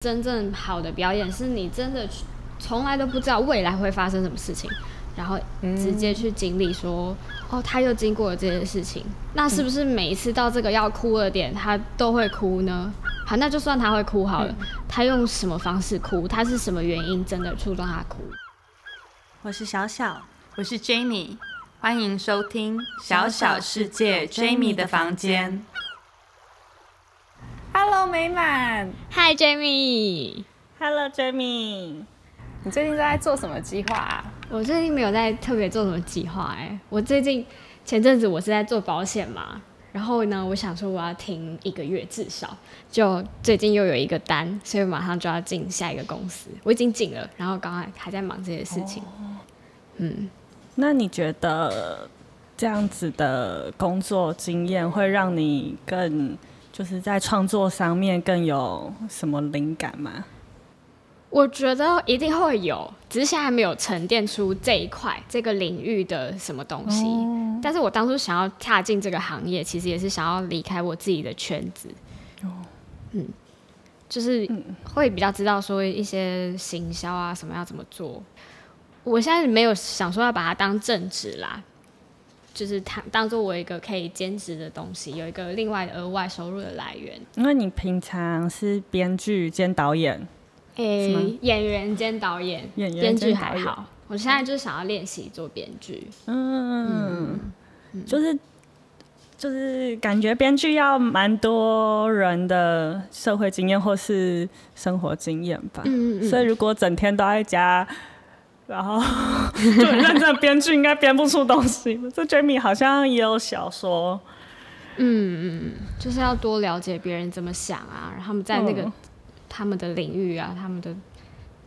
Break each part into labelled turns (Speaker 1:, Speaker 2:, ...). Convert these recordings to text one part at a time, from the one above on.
Speaker 1: 真正好的表演是你真的从来都不知道未来会发生什么事情，然后直接去经历说，哦，他又经过了这些事情，那是不是每一次到这个要哭的点，他都会哭呢？好，那就算他会哭好了，他用什么方式哭？他是什么原因真的触动他哭？
Speaker 2: 我是小小，我是 Jamie，欢迎收听小小世界 Jamie 的房间。Hello，美满。
Speaker 1: Hi Jamie。
Speaker 2: Hello Jamie。你最近在做什么计划啊？
Speaker 1: 我最近没有在特别做什么计划哎。我最近前阵子我是在做保险嘛，然后呢，我想说我要停一个月至少。就最近又有一个单，所以马上就要进下一个公司。我已经进了，然后刚刚还在忙这些事情。Oh.
Speaker 3: 嗯，那你觉得这样子的工作经验会让你更？就是在创作上面更有什么灵感吗？
Speaker 1: 我觉得一定会有，只是现在还没有沉淀出这一块这个领域的什么东西。哦、但是我当初想要踏进这个行业，其实也是想要离开我自己的圈子。哦，嗯，就是会比较知道说一些行销啊什么要怎么做。我现在没有想说要把它当正职啦。就是它当做我一个可以兼职的东西，有一个另外额外收入的来源。
Speaker 3: 因为你平常是编剧兼导演，
Speaker 1: 诶、欸，演员兼导演，
Speaker 3: 演员
Speaker 1: 编剧还好。我现在就是想要练习做编剧。嗯，
Speaker 3: 嗯就是就是感觉编剧要蛮多人的社会经验或是生活经验吧。嗯，所以如果整天都在家。然后 就很认真的编剧，应该编不出东西。这 Jamie 好像也有小说，
Speaker 1: 嗯嗯，就是要多了解别人怎么想啊，然后他们在那个、嗯、他们的领域啊，他们的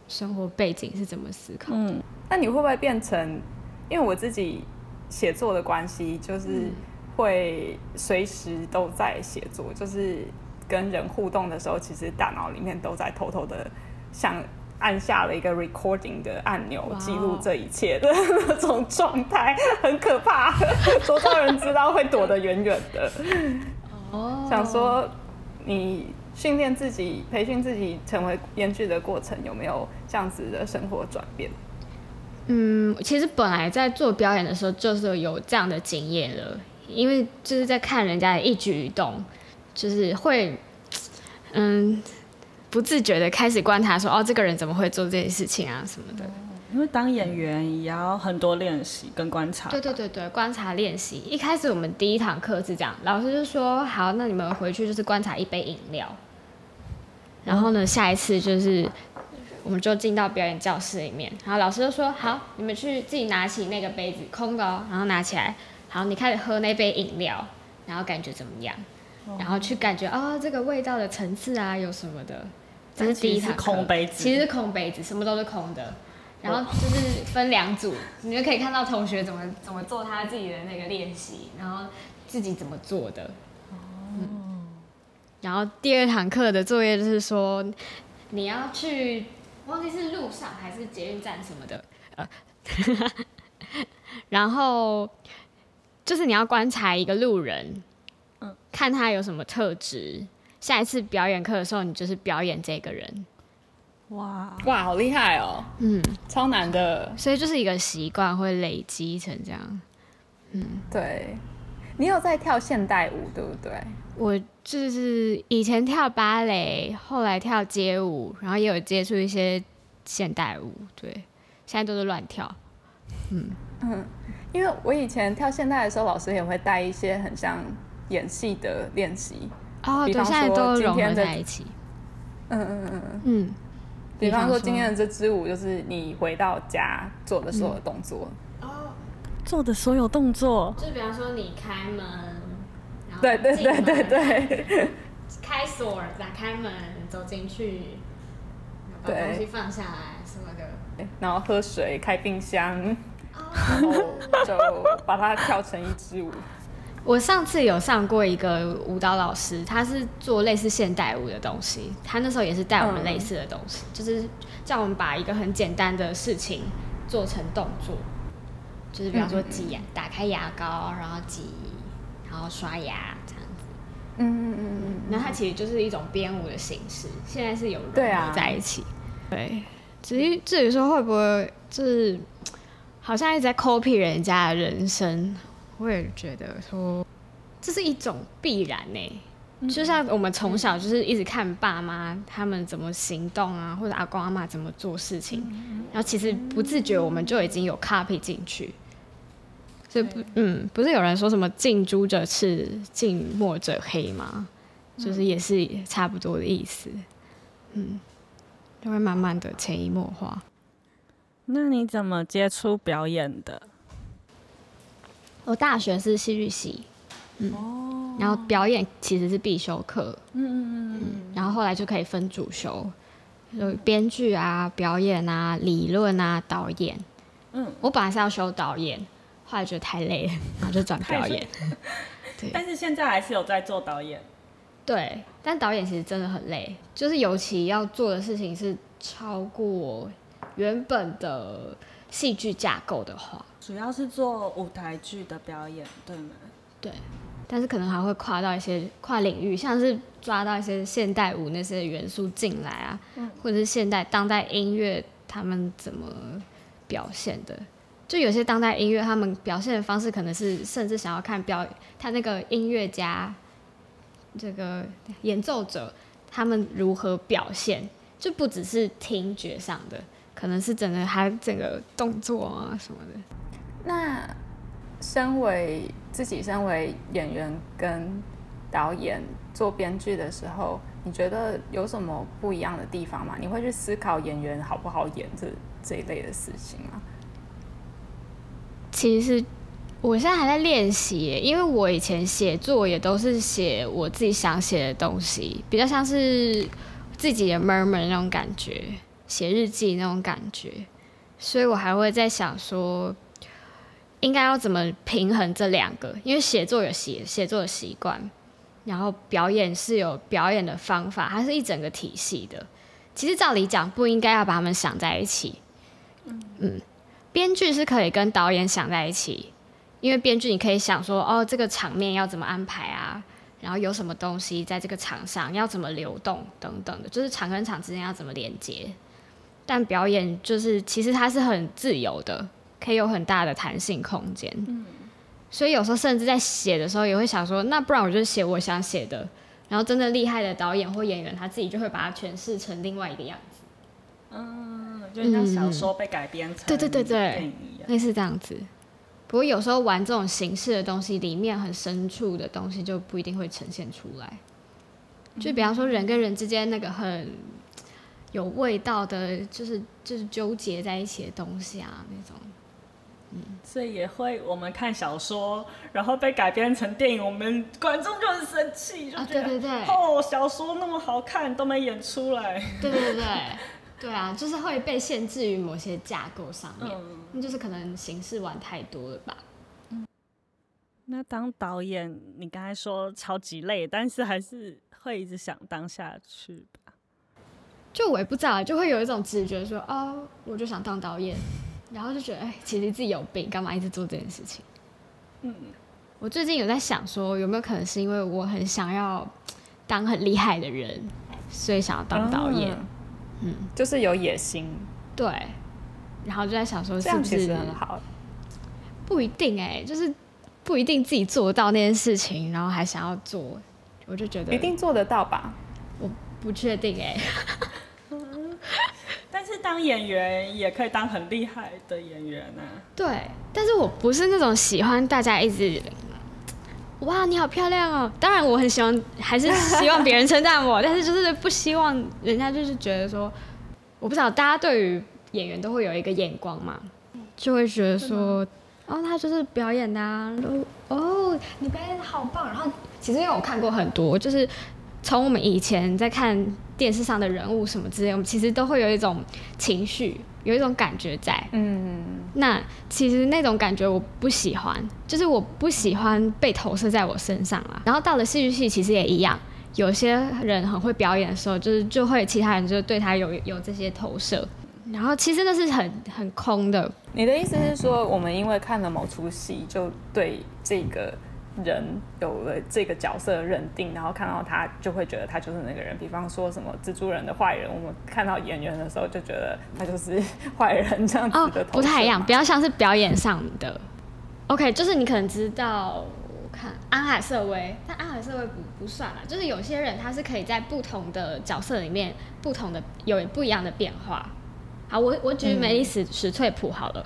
Speaker 1: 生活背景是怎么思考。
Speaker 2: 嗯，那你会不会变成？因为我自己写作的关系，就是会随时都在写作，就是跟人互动的时候，其实大脑里面都在偷偷的想。按下了一个 recording 的按钮，记录这一切的那种状态，很可怕。多少人知道会躲得远远的。哦，想说你训练自己、培训自己成为编剧的过程，有没有这样子的生活转变？
Speaker 1: 嗯，其实本来在做表演的时候，就是有这样的经验了，因为就是在看人家的一举一动，就是会，嗯。不自觉的开始观察说，哦，这个人怎么会做这件事情啊什么的。
Speaker 3: 因为当演员也要很多练习跟观察。
Speaker 1: 对对对对，观察练习。一开始我们第一堂课是这样，老师就说好，那你们回去就是观察一杯饮料。然后呢，下一次就是我们就进到表演教室里面，然后老师就说好，你们去自己拿起那个杯子，空的哦，然后拿起来，好，你开始喝那杯饮料，然后感觉怎么样？然后去感觉哦，这个味道的层次啊，有什么的。这是第一堂课，
Speaker 3: 空杯子，
Speaker 1: 其实是空杯子，什么都是空的。然后就是分两组，你就可以看到同学怎么怎么做他自己的那个练习，然后自己怎么做的。哦。嗯。然后第二堂课的作业就是说，你要去，忘记是路上还是捷运站什么的，呃，然后就是你要观察一个路人，嗯，看他有什么特质。下一次表演课的时候，你就是表演这个人。
Speaker 2: 哇哇，好厉害哦！嗯，超难的。
Speaker 1: 所以就是一个习惯会累积成这样。
Speaker 2: 嗯，对。你有在跳现代舞，对不对？
Speaker 1: 我就是以前跳芭蕾，后来跳街舞，然后也有接触一些现代舞。对，现在都是乱跳。
Speaker 2: 嗯嗯，因为我以前跳现代的时候，老师也会带一些很像演戏的练习。
Speaker 1: 哦，对，现在都融合在一起。
Speaker 2: 嗯嗯嗯嗯嗯。比方说，今天的这支舞就是你回到家做的所有动作。
Speaker 3: 哦，做的所有动作。
Speaker 1: 就比方说，你开门，然后
Speaker 2: 对对对对对，
Speaker 1: 开锁，打开门，走进去，把东西放下来什么的，
Speaker 2: 然后喝水，开冰箱，然后就把它跳成一支舞。
Speaker 1: 我上次有上过一个舞蹈老师，他是做类似现代舞的东西。他那时候也是带我们类似的东西，嗯、就是叫我们把一个很简单的事情做成动作，就是比方说挤牙，打开牙膏，然后挤，然后刷牙这样子。嗯嗯嗯嗯，那它其实就是一种编舞的形式，现在是有融合在一起。对，啊、对，至于至于说会不会就是好像一直在 copy 人家的人生，我也觉得说这是一种必然呢、欸。就像我们从小就是一直看爸妈他们怎么行动啊，或者阿公阿妈怎么做事情，然后其实不自觉我们就已经有 copy 进去。所以不，嗯，不是有人说什么近朱者赤，近墨者黑吗？就是也是差不多的意思。嗯，就会慢慢的潜移默化。
Speaker 3: 那你怎么接触表演的？
Speaker 1: 我大学是戏剧系。嗯。哦然后表演其实是必修课，嗯嗯嗯，然后后来就可以分主修，有编剧啊、表演啊、理论啊、导演。嗯，我本来是要修导演，后来觉得太累了，然后就转表演。
Speaker 3: 对，但是现在还是有在做导演。
Speaker 1: 对，但导演其实真的很累，就是尤其要做的事情是超过原本的戏剧架构的话，
Speaker 3: 主要是做舞台剧的表演，对吗？
Speaker 1: 对。但是可能还会跨到一些跨领域，像是抓到一些现代舞那些元素进来啊，嗯、或者是现代当代音乐他们怎么表现的？就有些当代音乐他们表现的方式可能是甚至想要看表他那个音乐家这个演奏者他们如何表现，就不只是听觉上的，可能是整个他整个动作啊什么的。
Speaker 2: 那。身为自己，身为演员跟导演做编剧的时候，你觉得有什么不一样的地方吗？你会去思考演员好不好演这这一类的事情吗？
Speaker 1: 其实我现在还在练习，因为我以前写作也都是写我自己想写的东西，比较像是自己的 murmur 那种感觉，写日记那种感觉，所以我还会在想说。应该要怎么平衡这两个？因为写作有写写作的习惯，然后表演是有表演的方法，它是一整个体系的。其实照理讲，不应该要把他们想在一起。嗯，编剧是可以跟导演想在一起，因为编剧你可以想说，哦，这个场面要怎么安排啊？然后有什么东西在这个场上要怎么流动等等的，就是场跟场之间要怎么连接。但表演就是其实它是很自由的。可以有很大的弹性空间，嗯，所以有时候甚至在写的时候也会想说，那不然我就写我想写的，然后真的厉害的导演或演员他自己就会把它诠释成另外一个样子，
Speaker 3: 嗯，就像小说被改编成对对对对，
Speaker 1: 类似这样子。不过有时候玩这种形式的东西，里面很深处的东西就不一定会呈现出来，就比方说人跟人之间那个很有味道的，就是就是纠结在一起的东西啊那种。
Speaker 3: 嗯，所以也会，我们看小说，然后被改编成电影，我们观众就很生气，就觉得、啊、对对对哦，小说那么好看都没演出来。
Speaker 1: 对对对对啊，就是会被限制于某些架构上面，那、嗯、就是可能形式玩太多了吧。
Speaker 3: 嗯，那当导演，你刚才说超级累，但是还是会一直想当下去吧？
Speaker 1: 就我也不知道，就会有一种直觉说，哦，我就想当导演。然后就觉得，哎，其实自己有病，干嘛一直做这件事情？嗯，我最近有在想说，有没有可能是因为我很想要当很厉害的人，所以想要当导演？嗯，嗯，
Speaker 2: 就是有野心。
Speaker 1: 对。然后就在想说，是不是很好？不一定哎，就是不一定自己做到那件事情，然后还想要做，我就觉得
Speaker 2: 一定做得到吧？
Speaker 1: 我不确定哎。
Speaker 3: 但是当演员也可以当很厉害的演员呢、啊。
Speaker 1: 对，但是我不是那种喜欢大家一直，哇，你好漂亮哦。当然我很喜欢，还是希望别人称赞我，但是就是不希望人家就是觉得说，我不知道大家对于演员都会有一个眼光嘛，就会觉得说，哦，他就是表演的啊，哦，你表演的好棒。然后其实因为我看过很多，就是。从我们以前在看电视上的人物什么之类，我们其实都会有一种情绪，有一种感觉在。嗯，那其实那种感觉我不喜欢，就是我不喜欢被投射在我身上啊。然后到了戏剧系，其实也一样，有些人很会表演的时候，就是就会其他人就对他有有这些投射。然后其实那是很很空的。
Speaker 2: 你的意思是说，我们因为看了某出戏，就对这个人有了这个角色的认定，然后看到他就会觉得他就是那个人。比方说什么蜘蛛人的坏人，我们看到演员的时候就觉得他就是坏人这样子的。哦，
Speaker 1: 不太一样，比较像是表演上的。OK，就是你可能知道，我看安海瑟薇，但安海瑟薇不不算了。就是有些人他是可以在不同的角色里面，不同的有不一样的变化。好，我我举梅丽史史翠普好了，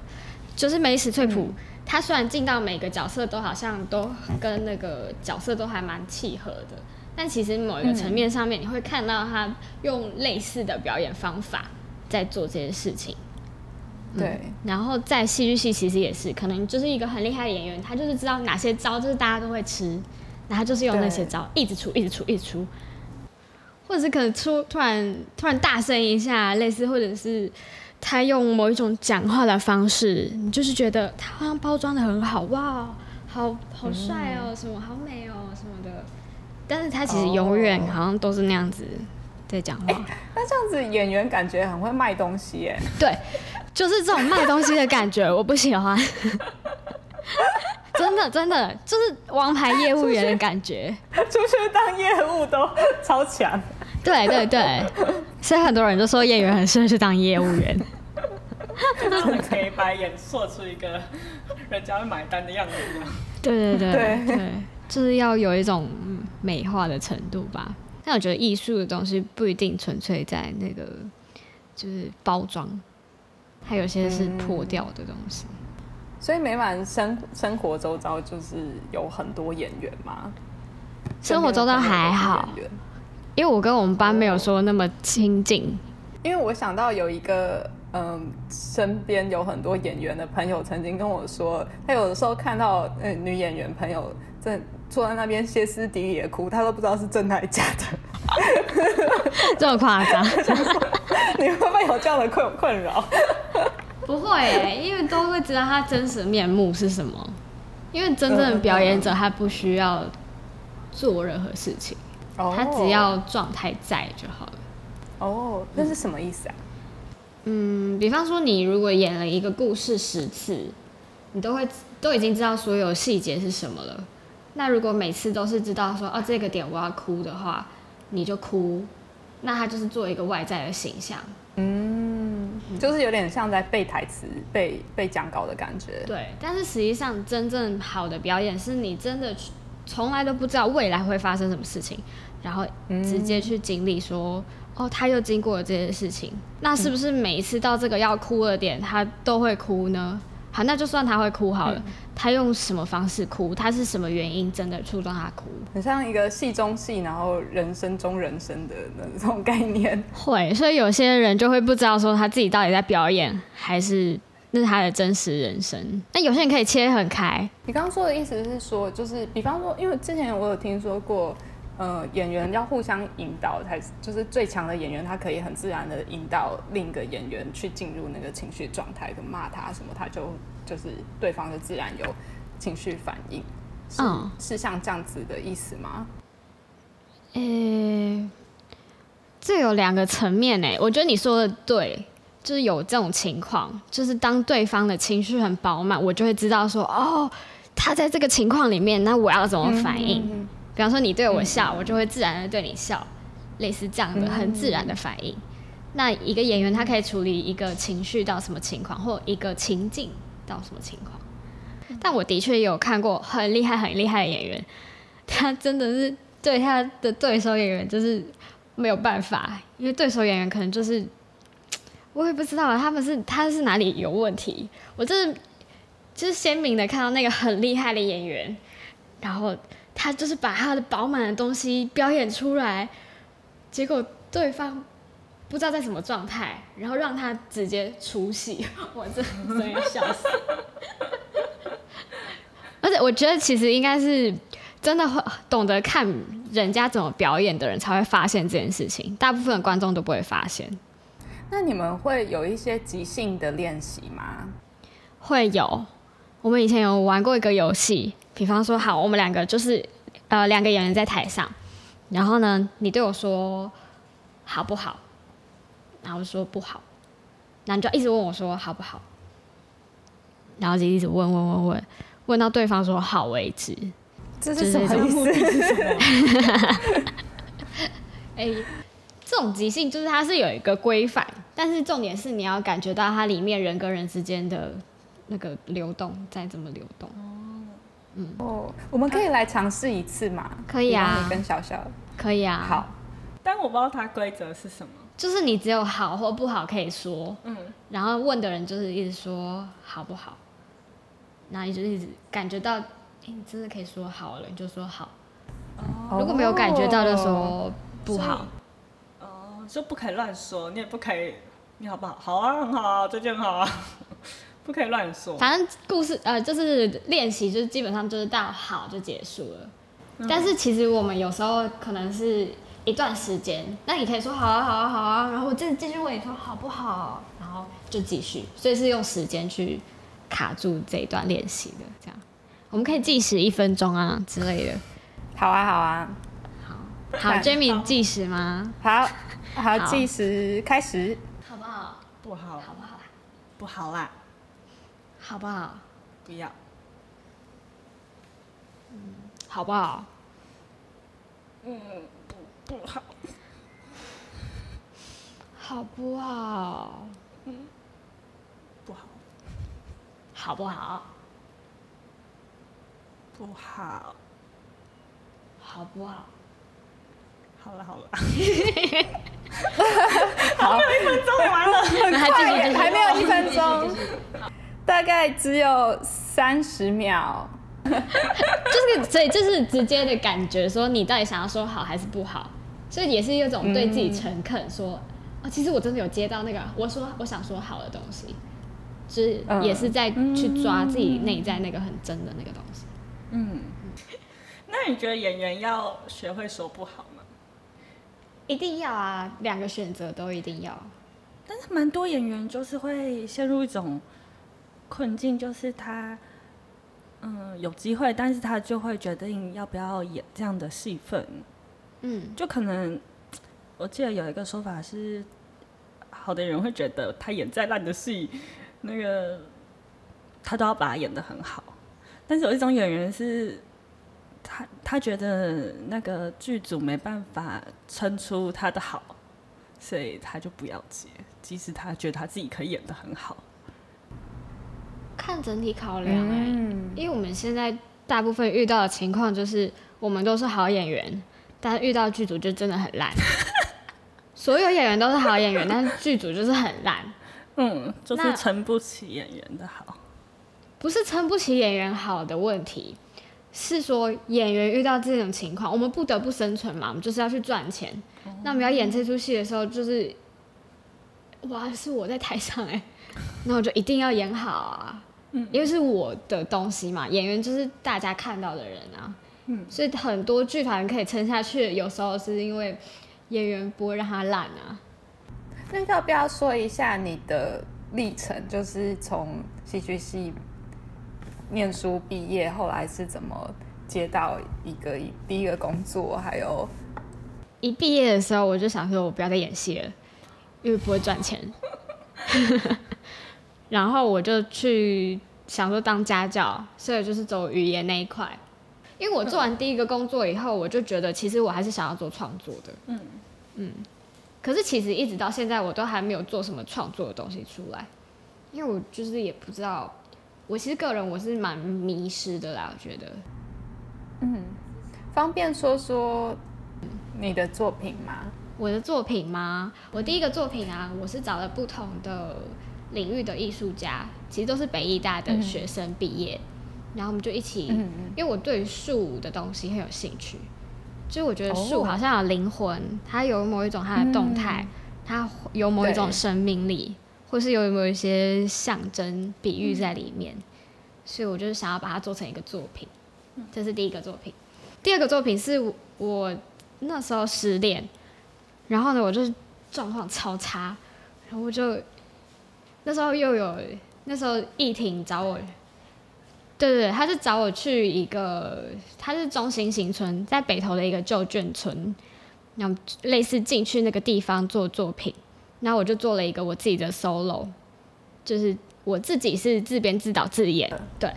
Speaker 1: 就是梅丽史翠普。嗯他虽然进到每个角色都好像都跟那个角色都还蛮契合的，但其实某一个层面上面，你会看到他用类似的表演方法在做这些事情。
Speaker 2: 对，
Speaker 1: 嗯、然后在戏剧系其实也是，可能就是一个很厉害的演员，他就是知道哪些招就是大家都会吃，然后就是用那些招一直出，一直出，一直出，或者是可能出突然突然大声一下，类似或者是。他用某一种讲话的方式，你就是觉得他好像包装的很好，哇，好好帅哦，什么好美哦，什么的。但是他其实永远好像都是那样子在讲话。
Speaker 2: 欸，那这样子演员感觉很会卖东西耶。
Speaker 1: 对，就是这种卖东西的感觉，我不喜欢。真的真的就是王牌业务员的感觉，
Speaker 2: 出去，出去当业务都超强。
Speaker 1: 对对对，所以很多人都说演员很适合去当业务员。
Speaker 3: 可以把演做出一个人家会买单的样子。
Speaker 1: 对对对对，对，就是要有一种美化的程度吧。但我觉得艺术的东西不一定纯粹在那个，就是包装，还有些是破掉的东西。嗯、
Speaker 2: 所以每晚生生活周遭就是有很多演员吗？
Speaker 1: 生活周遭还好，因为我跟我们班没有说那么亲近。
Speaker 2: 因为我想到有一个。嗯，身边有很多演员的朋友曾经跟我说，他有的时候看到嗯女演员朋友正坐在那边歇斯底里的哭，他都不知道是真的还是假的，
Speaker 1: 这么夸张？
Speaker 2: 你会不会有这样的困困扰？
Speaker 1: 不会、欸，因为都会知道他真实面目是什么。因为真正的表演者，他不需要做任何事情，嗯、他只要状态在就好了。
Speaker 2: 哦，那是什么意思啊？
Speaker 1: 嗯，比方说你如果演了一个故事十次，你都会都已经知道所有细节是什么了。那如果每次都是知道说哦这个点我要哭的话，你就哭，那他就是做一个外在的形象。
Speaker 2: 嗯，就是有点像在背台词、背背讲稿的感觉。
Speaker 1: 对，但是实际上真正好的表演是你真的从来都不知道未来会发生什么事情，然后直接去经历说。哦，他又经过了这件事情，那是不是每一次到这个要哭的点，他都会哭呢？好，那就算他会哭好了，嗯、他用什么方式哭？他是什么原因真的触动他哭？
Speaker 2: 很像一个戏中戏，然后人生中人生的那种概念。
Speaker 1: 会，所以有些人就会不知道说他自己到底在表演，还是那是他的真实人生。那有些人可以切很开。
Speaker 2: 你刚刚说的意思是说，就是比方说，因为之前我有听说过。呃，演员要互相引导，才就是最强的演员，他可以很自然的引导另一个演员去进入那个情绪状态，跟骂他什么，他就就是对方就自然有情绪反应。嗯，是像这样子的意思吗？
Speaker 1: 呃、欸，这有两个层面诶，我觉得你说的对，就是有这种情况，就是当对方的情绪很饱满，我就会知道说，哦，他在这个情况里面，那我要怎么反应？比方说你对我笑，嗯、我就会自然的对你笑，类似这样的很自然的反应。嗯、那一个演员他可以处理一个情绪到什么情况，或一个情境到什么情况。嗯、但我的确也有看过很厉害很厉害的演员，他真的是对他的对手演员就是没有办法，因为对手演员可能就是我也不知道他们是他是哪里有问题。我就是就是鲜明的看到那个很厉害的演员，然后。他就是把他的饱满的东西表演出来，结果对方不知道在什么状态，然后让他直接出戏，我真真的笑死。而且我觉得其实应该是真的会懂得看人家怎么表演的人才会发现这件事情，大部分观众都不会发现。
Speaker 2: 那你们会有一些即兴的练习吗？
Speaker 1: 会有，我们以前有玩过一个游戏。比方说，好，我们两个就是，呃，两个演员在台上，然后呢，你对我说好不好？然后我说不好，然后你就一直问我说好不好？然后就一直问问问问，问到对方说好为止。
Speaker 2: 这是什么意思？
Speaker 1: 哎，这种即兴就是它是有一个规范，但是重点是你要感觉到它里面人跟人之间的那个流动在怎么流动。
Speaker 2: 嗯哦，我们可以来尝试一次吗？
Speaker 1: 可以啊，
Speaker 2: 你跟小小
Speaker 1: 可以啊。
Speaker 2: 好，
Speaker 3: 但我不知道它规则是什么。
Speaker 1: 就是你只有好或不好可以说，嗯，然后问的人就是一直说好不好，那你就一直感觉到，哎，你真的可以说好了，你就说好。哦。如果没有感觉到的时候不好。
Speaker 3: 哦，就不可以乱说，你也不可以，你好不好？好啊，很好啊，最近很好啊。不可以乱说。
Speaker 1: 反正故事呃，就是练习，就是基本上就是到好就结束了。嗯。但是其实我们有时候可能是一段时间，那你可以说好啊好啊好啊，然后我再继续问你说好不好，然后就继续。所以是用时间去卡住这一段练习的，这样。我们可以计时一分钟啊之类的。
Speaker 2: 好啊好啊。
Speaker 1: 好。好，Jamie 计时吗？
Speaker 2: 好。好，计时开始。
Speaker 1: 好不好？
Speaker 3: 不好。
Speaker 1: 好不好？
Speaker 3: 不好啦。
Speaker 1: 好不好？
Speaker 3: 不要。
Speaker 1: 嗯，好不好？
Speaker 3: 嗯，不不好。
Speaker 1: 好不好？
Speaker 3: 嗯，不好。
Speaker 1: 好不好？
Speaker 3: 不好。
Speaker 1: 好不好？
Speaker 3: 好了好了。
Speaker 2: 好，
Speaker 3: 一分钟完了，
Speaker 2: 很快，还没有一分钟。大概只有三十秒，
Speaker 1: 就是所以就是直接的感觉，说你到底想要说好还是不好，所以也是一种对自己诚恳，说啊、嗯哦，其实我真的有接到那个我说我想说好的东西，就是也是在去抓自己内在那个很真的那个东西。
Speaker 3: 嗯，那你觉得演员要学会说不好吗？
Speaker 1: 一定要啊，两个选择都一定要。
Speaker 3: 但是蛮多演员就是会陷入一种。困境就是他，嗯，有机会，但是他就会决定要不要演这样的戏份，嗯，就可能，我记得有一个说法是，好的人会觉得他演再烂的戏，那个他都要把它演得很好，但是有一种演员是，他他觉得那个剧组没办法撑出他的好，所以他就不要接，即使他觉得他自己可以演的很好。
Speaker 1: 看整体考量哎、欸，嗯、因为我们现在大部分遇到的情况就是，我们都是好演员，但是遇到剧组就真的很烂。所有演员都是好演员，但是剧组就是很烂。
Speaker 3: 嗯，就是撑不起演员的好。
Speaker 1: 不是撑不起演员好的问题，是说演员遇到这种情况，我们不得不生存嘛，我们就是要去赚钱。嗯、那我们要演这出戏的时候，就是，哇，是我在台上哎、欸，那我就一定要演好啊。因为是我的东西嘛，演员就是大家看到的人啊，嗯，所以很多剧团可以撑下去，有时候是因为演员不会让他烂啊。
Speaker 2: 那要不要说一下你的历程？就是从戏剧系念书毕业，后来是怎么接到一个第一个工作？还有，
Speaker 1: 一毕业的时候我就想说，我不要再演戏了，因为不会赚钱。然后我就去想说当家教，所以就是走语言那一块。因为我做完第一个工作以后，我就觉得其实我还是想要做创作的。嗯嗯。可是其实一直到现在，我都还没有做什么创作的东西出来，因为我就是也不知道。我其实个人我是蛮迷失的啦，我觉得。
Speaker 2: 嗯，方便说说你的作品吗？
Speaker 1: 我的作品吗？我第一个作品啊，我是找了不同的。领域的艺术家其实都是北艺大的学生毕业，嗯、然后我们就一起，因为我对树的东西很有兴趣，就我觉得树好像有灵魂，哦、它有某一种它的动态，嗯、它有某一种生命力，对或是有没有一些象征比喻在里面，嗯、所以我就是想要把它做成一个作品，这是第一个作品。第二个作品是我那时候失恋，然后呢，我就是状况超差，然后我就。那时候又有那时候艺婷找我，对对对，他是找我去一个，他是中心新村，在北投的一个旧眷村，然后类似进去那个地方做作品，然后我就做了一个我自己的 solo，就是我自己是自编自导自演，对，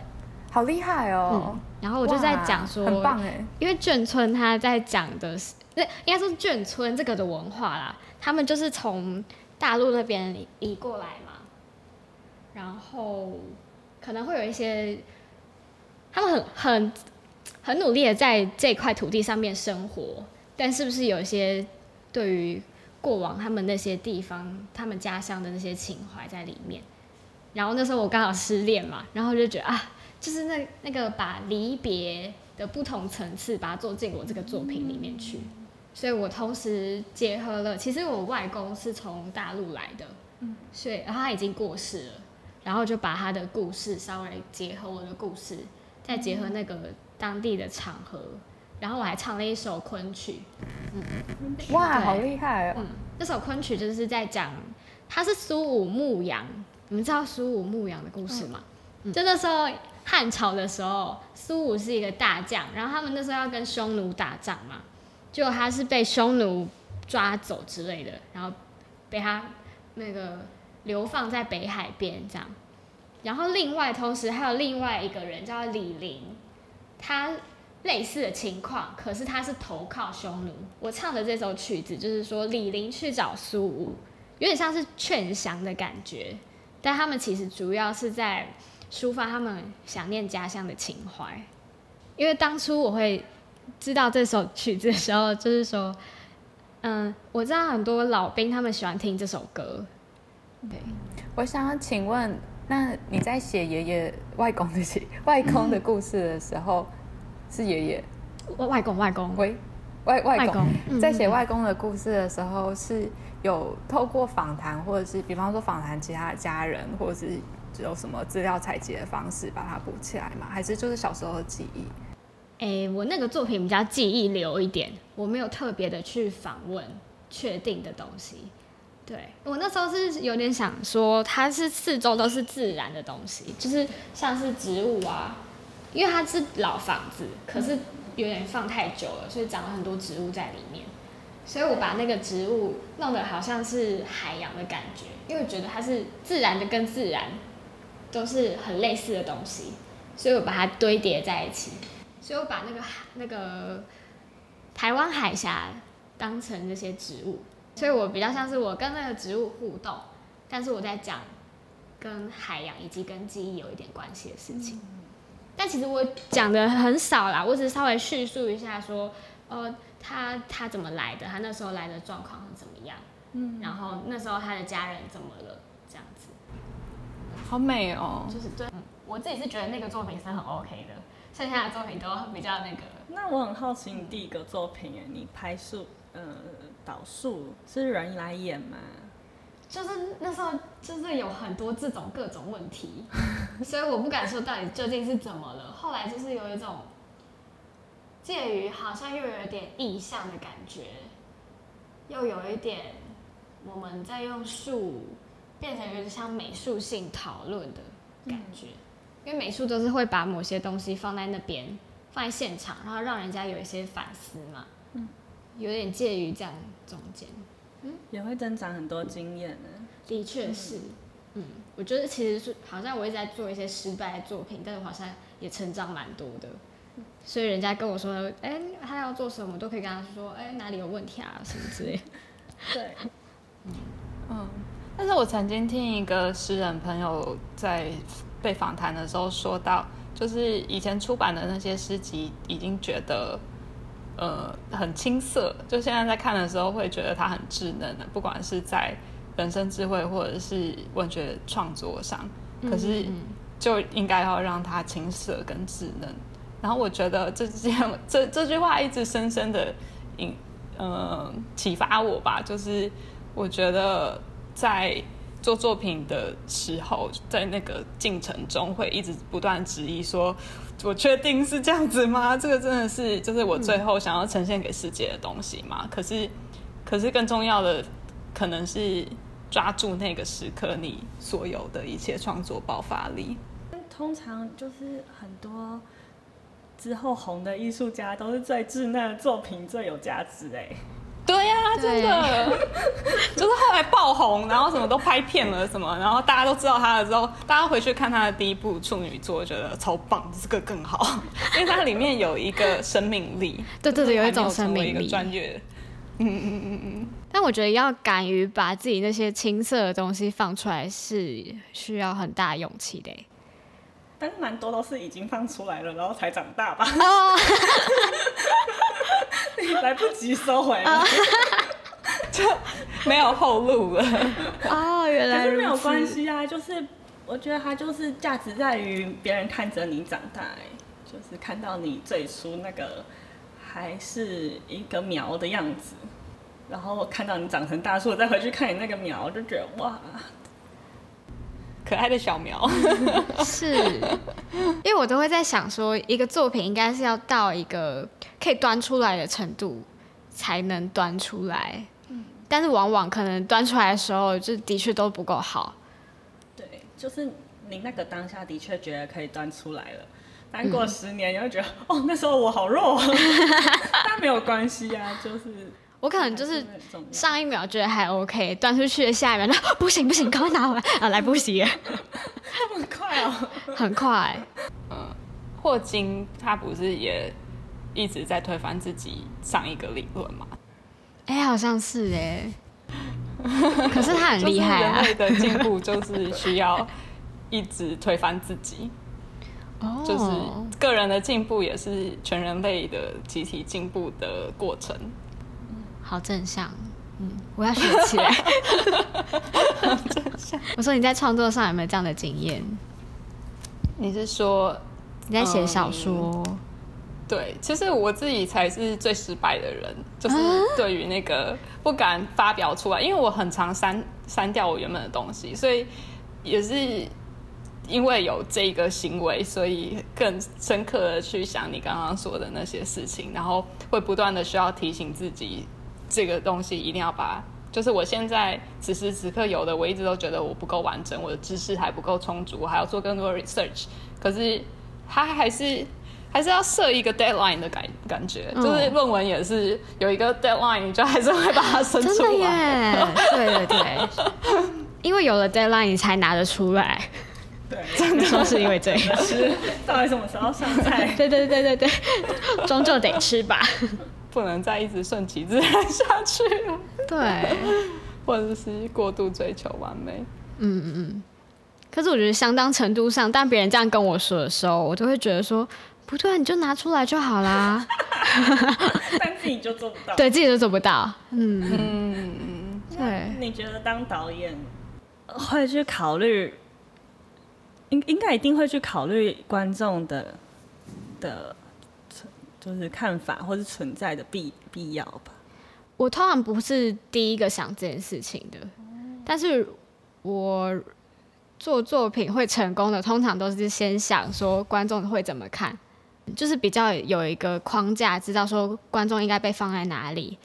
Speaker 2: 好厉害哦、嗯！
Speaker 1: 然后我就在讲说，
Speaker 2: 很棒哎，
Speaker 1: 因为眷村他在讲的是，那应该说眷村这个的文化啦，他们就是从大陆那边移过来嘛，然后可能会有一些，他们很很很努力的在这块土地上面生活，但是不是有一些对于过往他们那些地方，他们家乡的那些情怀在里面？然后那时候我刚好失恋嘛，然后就觉得啊，就是那那个把离别的不同层次，把它做进我这个作品里面去。所以我同时结合了，其实我外公是从大陆来的，嗯，所以然后他已经过世了，然后就把他的故事稍微结合我的故事，再结合那个当地的场合，然后我还唱了一首昆曲，
Speaker 2: 嗯，哇，好厉害哦，
Speaker 1: 嗯，这首昆曲就是在讲，他是苏武牧羊。你们知道苏武牧羊的故事吗？嗯、就那时候汉朝的时候，苏武是一个大将，然后他们那时候要跟匈奴打仗嘛，结果他是被匈奴抓走之类的，然后被他那个流放在北海边这样。然后另外同时还有另外一个人叫李陵，他类似的情况，可是他是投靠匈奴。我唱的这首曲子就是说李陵去找苏武，有点像是劝降的感觉。但他们其实主要是在抒发他们想念家乡的情怀，因为当初我会知道这首曲子的时候，就是说，嗯，我知道很多老兵他们喜欢听这首歌。对，
Speaker 2: 我想要请问，那你在写爷爷、外公的写外公的故事的时候，是爷爷？
Speaker 1: 外外公外公？
Speaker 2: 喂，外外公，在写外公的故事的时候是？有透过访谈，或者是比方说访谈其他的家人，或者是有什么资料采集的方式把它补起来吗？还是就是小时候的记忆？
Speaker 1: 哎、欸，我那个作品比较记忆流一点，我没有特别的去访问确定的东西。对，我那时候是有点想说，它是四周都是自然的东西，就是像是植物啊，因为它是老房子，可是有点放太久了，所以长了很多植物在里面。所以我把那个植物弄得好像是海洋的感觉，因为我觉得它是自然的跟自然都是很类似的东西，所以我把它堆叠在一起。所以我把那个海那个台湾海峡当成这些植物，所以我比较像是我跟那个植物互动，但是我在讲跟海洋以及跟记忆有一点关系的事情。但其实我讲的很少啦，我只是稍微叙述一下说，呃。他他怎么来的？他那时候来的状况是怎么样？嗯，然后那时候他的家人怎么了？这样子，
Speaker 2: 好美哦。
Speaker 1: 就是对，嗯，我自己是觉得那个作品是很 OK 的，剩下的作品都比较那个。
Speaker 3: 那我很好奇，你第一个作品，哎，你拍树，呃，导树是人来演吗？
Speaker 1: 就是那时候就是有很多这种各种问题，所以我不敢说到底究竟是怎么了。后来就是有一种。介于好像又有一点意象的感觉，又有一点我们在用术变成有点像美术性讨论的感觉，因为美术都是会把某些东西放在那边，放在现场，然后让人家有一些反思嘛。嗯，有点介于这样中间，
Speaker 3: 嗯，也会增长很多经验呢。
Speaker 1: 的确是，嗯，我觉得其实是好像我一直在做一些失败的作品，但是我好像也成长蛮多的。所以人家跟我说，哎、欸，他要做什么，都可以跟他说，哎、欸，哪里有问题啊，什么之类。
Speaker 3: 对，
Speaker 2: 嗯，但是我曾经听一个诗人朋友在被访谈的时候说到，就是以前出版的那些诗集，已经觉得，呃，很青涩，就现在在看的时候会觉得它很稚嫩的，不管是在人生智慧或者是文学创作上，可是就应该要让它青涩跟稚嫩。然后我觉得这这样这这句话一直深深的引呃启发我吧，就是我觉得在做作品的时候，在那个进程中会一直不断质疑说，我确定是这样子吗？这个真的是就是我最后想要呈现给世界的东西吗？嗯、可是可是更重要的可能是抓住那个时刻你所有的一切创作爆发力。
Speaker 3: 通常就是很多。之后红的艺术家都是最稚嫩的作品最有价值哎，
Speaker 2: 对呀、啊，真的，就是后来爆红，然后什么都拍片了什么，然后大家都知道他了之后，大家回去看他的第一部处女作，觉得超棒，这个更好，因为它里面有一个生命力，
Speaker 1: 对对对，有一种生命力，
Speaker 2: 嗯嗯嗯嗯。
Speaker 1: 但我觉得要敢于把自己那些青涩的东西放出来，是需要很大勇气的。
Speaker 3: 但是蛮多都是已经放出来了，然后才长大吧。哦，来不及收回了，
Speaker 2: 就没有后路了。
Speaker 1: 哦，原来
Speaker 3: 是没有关系啊，就是我觉得它就是价值在于别人看着你长大，就是看到你最初那个还是一个苗的样子，然后看到你长成大树，再回去看你那个苗，就觉得哇。
Speaker 2: 可爱的小苗，
Speaker 1: 是，因为我都会在想说，一个作品应该是要到一个可以端出来的程度，才能端出来。嗯，但是往往可能端出来的时候，就的确都不够好。
Speaker 3: 对，就是你那个当下的确觉得可以端出来了，但过十年你会觉得，嗯、哦，那时候我好弱。但没有关系啊，就是。
Speaker 1: 我可能就是上一秒觉得还 OK，端出去的下一秒，不行不行，赶快拿回来啊！来不及，
Speaker 3: 这么快哦，
Speaker 1: 很快。
Speaker 2: 嗯，霍金他不是也一直在推翻自己上一个理论吗？
Speaker 1: 哎、欸，好像是哎。可是他很厉害啊！
Speaker 2: 人类的进步就是需要一直推翻自己。哦，就是个人的进步也是全人类的集体进步的过程。
Speaker 1: 好正向，嗯，我要学起来。我说你在创作上有没有这样的经验？
Speaker 2: 你是说
Speaker 1: 你在写小说？
Speaker 2: 嗯，对，其实我自己才是最失败的人，就是对于那个不敢发表出来，因为我很常删删掉我原本的东西，所以也是因为有这个行为，所以更深刻的去想你刚刚说的那些事情，然后会不断的需要提醒自己。这个东西一定要把，就是我现在此时此刻有的，我一直都觉得我不够完整，我的知识还不够充足，我还要做更多 research。可是他还是还是要设一个 deadline 的感感觉，嗯、就是论文也是有一个 deadline，你就还是会把它生出来。真的耶，
Speaker 1: 对对对，因为有了 deadline，你才拿得出来。
Speaker 3: 对，
Speaker 1: 真的说是因为这样。
Speaker 3: 吃到底什么时候上菜？
Speaker 1: 对对对对对，终究得吃吧。
Speaker 2: 不能再一直顺其自然下去了，
Speaker 1: 对，
Speaker 2: 或者是过度追求完美。
Speaker 1: 嗯嗯嗯。可是我觉得相当程度上，当别人这样跟我说的时候，我都会觉得说，不对，你就拿出来就好啦。
Speaker 3: 但自己就做不到，
Speaker 1: 对自己都做不到。嗯嗯
Speaker 3: 嗯。对。你觉得当导演会去考虑，应应该一定会去考虑观众的的。就是看法或是存在的必必要吧。
Speaker 1: 我通常不是第一个想这件事情的，但是我做作品会成功的，通常都是先想说观众会怎么看，就是比较有一个框架，知道说观众应该被放在哪里，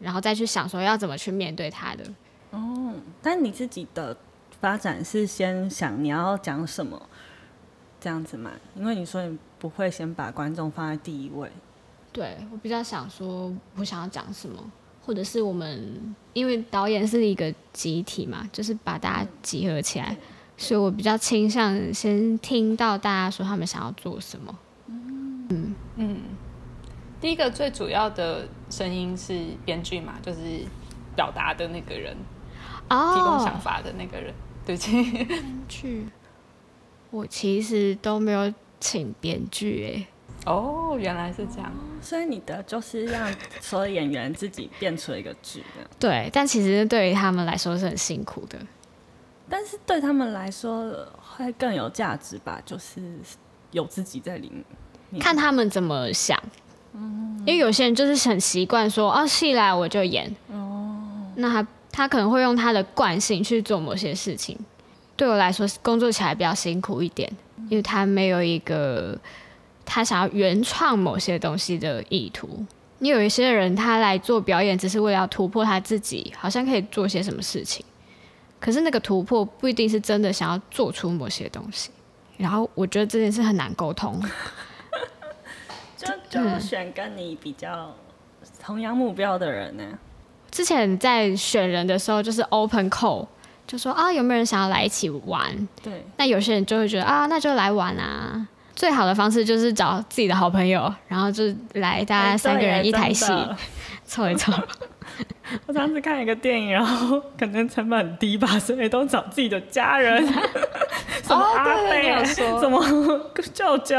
Speaker 1: 然后再去想说要怎么去面对他的。
Speaker 3: 哦，但你自己的发展是先想你要讲什么这样子嘛？因为你说你。不会先把观众放在第一位，
Speaker 1: 对，我比较想说，我想要讲什么，或者是我们因为导演是一个集体嘛，就是把大家集合起来，所以我比较倾向先听到大家说他们想要做什么。嗯
Speaker 2: 嗯，第一个最主要的声音是编剧嘛，就是表达的那个人，哦，提供想法的那个人，对，编
Speaker 1: 剧，我其实都没有。请编剧哎，
Speaker 2: 哦，原来是这样，
Speaker 3: 所以你的就是让所有演员自己变出一个剧，
Speaker 1: 对，但其实对于他们来说是很辛苦的，
Speaker 3: 但是对他们来说会更有价值吧，就是有自己在里面，
Speaker 1: 看他们怎么想，嗯，因为有些人就是很习惯说，哦，戏来我就演，哦，那他他可能会用他的惯性去做某些事情，对我来说工作起来比较辛苦一点。因为他没有一个他想要原创某些东西的意图。你有一些人，他来做表演，只是为了要突破他自己，好像可以做些什么事情。可是那个突破不一定是真的想要做出某些东西。然后我觉得这件事很难沟通。
Speaker 3: 就就选跟你比较同样目标的人呢？
Speaker 1: 之前在选人的时候，就是 open call，就说啊有没有人想要来一起玩？
Speaker 3: 对，
Speaker 1: 那有些人就会觉得啊那就来玩啊。最好的方式就是找自己的好朋友，然后就来大家三个人一台戏，凑一凑。
Speaker 3: 我上次看一个电影，然后可能成本很低吧，所以都找自己的家人，什么阿伯，什么 舅舅、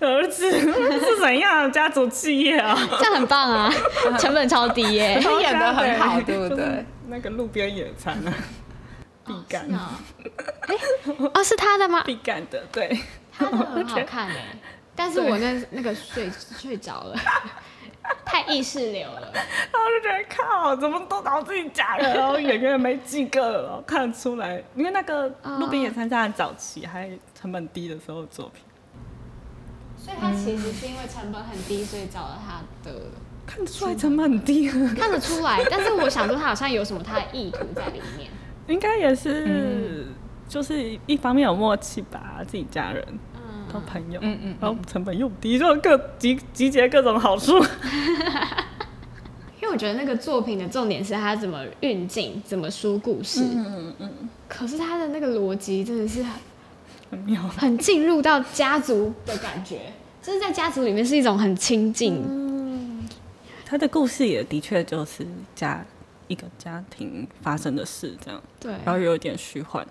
Speaker 3: 儿子是怎样家族企业啊？
Speaker 1: 这样很棒啊，成本超低耶，
Speaker 2: 他演的很好，对不对？
Speaker 3: 那个路边野餐啊，毕赣
Speaker 1: 啊，哎，哦，是他的吗？
Speaker 3: 毕赣的，对。
Speaker 1: 他的很好 看哎，但是我那那个睡睡着了，太意识流了。然后
Speaker 3: 就觉得靠，怎么都找自己假人，然后演员没几个，了看得出来，因为那个路边野餐在很早期还成本低的时候的作品。
Speaker 1: 所以他其实是因为成本很低，所以找了他的。
Speaker 3: 看得出来成本很低，
Speaker 1: 看得出来。但是我想说，他好像有什么他的意图在里面。
Speaker 3: 应该也是，就是一方面有默契吧，自己家人嗯。朋友，嗯嗯，然后成本又低，就各集集结各种好处。
Speaker 1: 因为我觉得那个作品的重点是他怎么运镜，怎么说故事。嗯嗯嗯。可是他的那个逻辑真的是很妙，很进入到家族的感觉，就是在家族里面是一种很亲近。
Speaker 3: 嗯。他的故事也的确就是家一个家庭发生的事，这样。
Speaker 1: 对。
Speaker 3: 然后有点虚幻。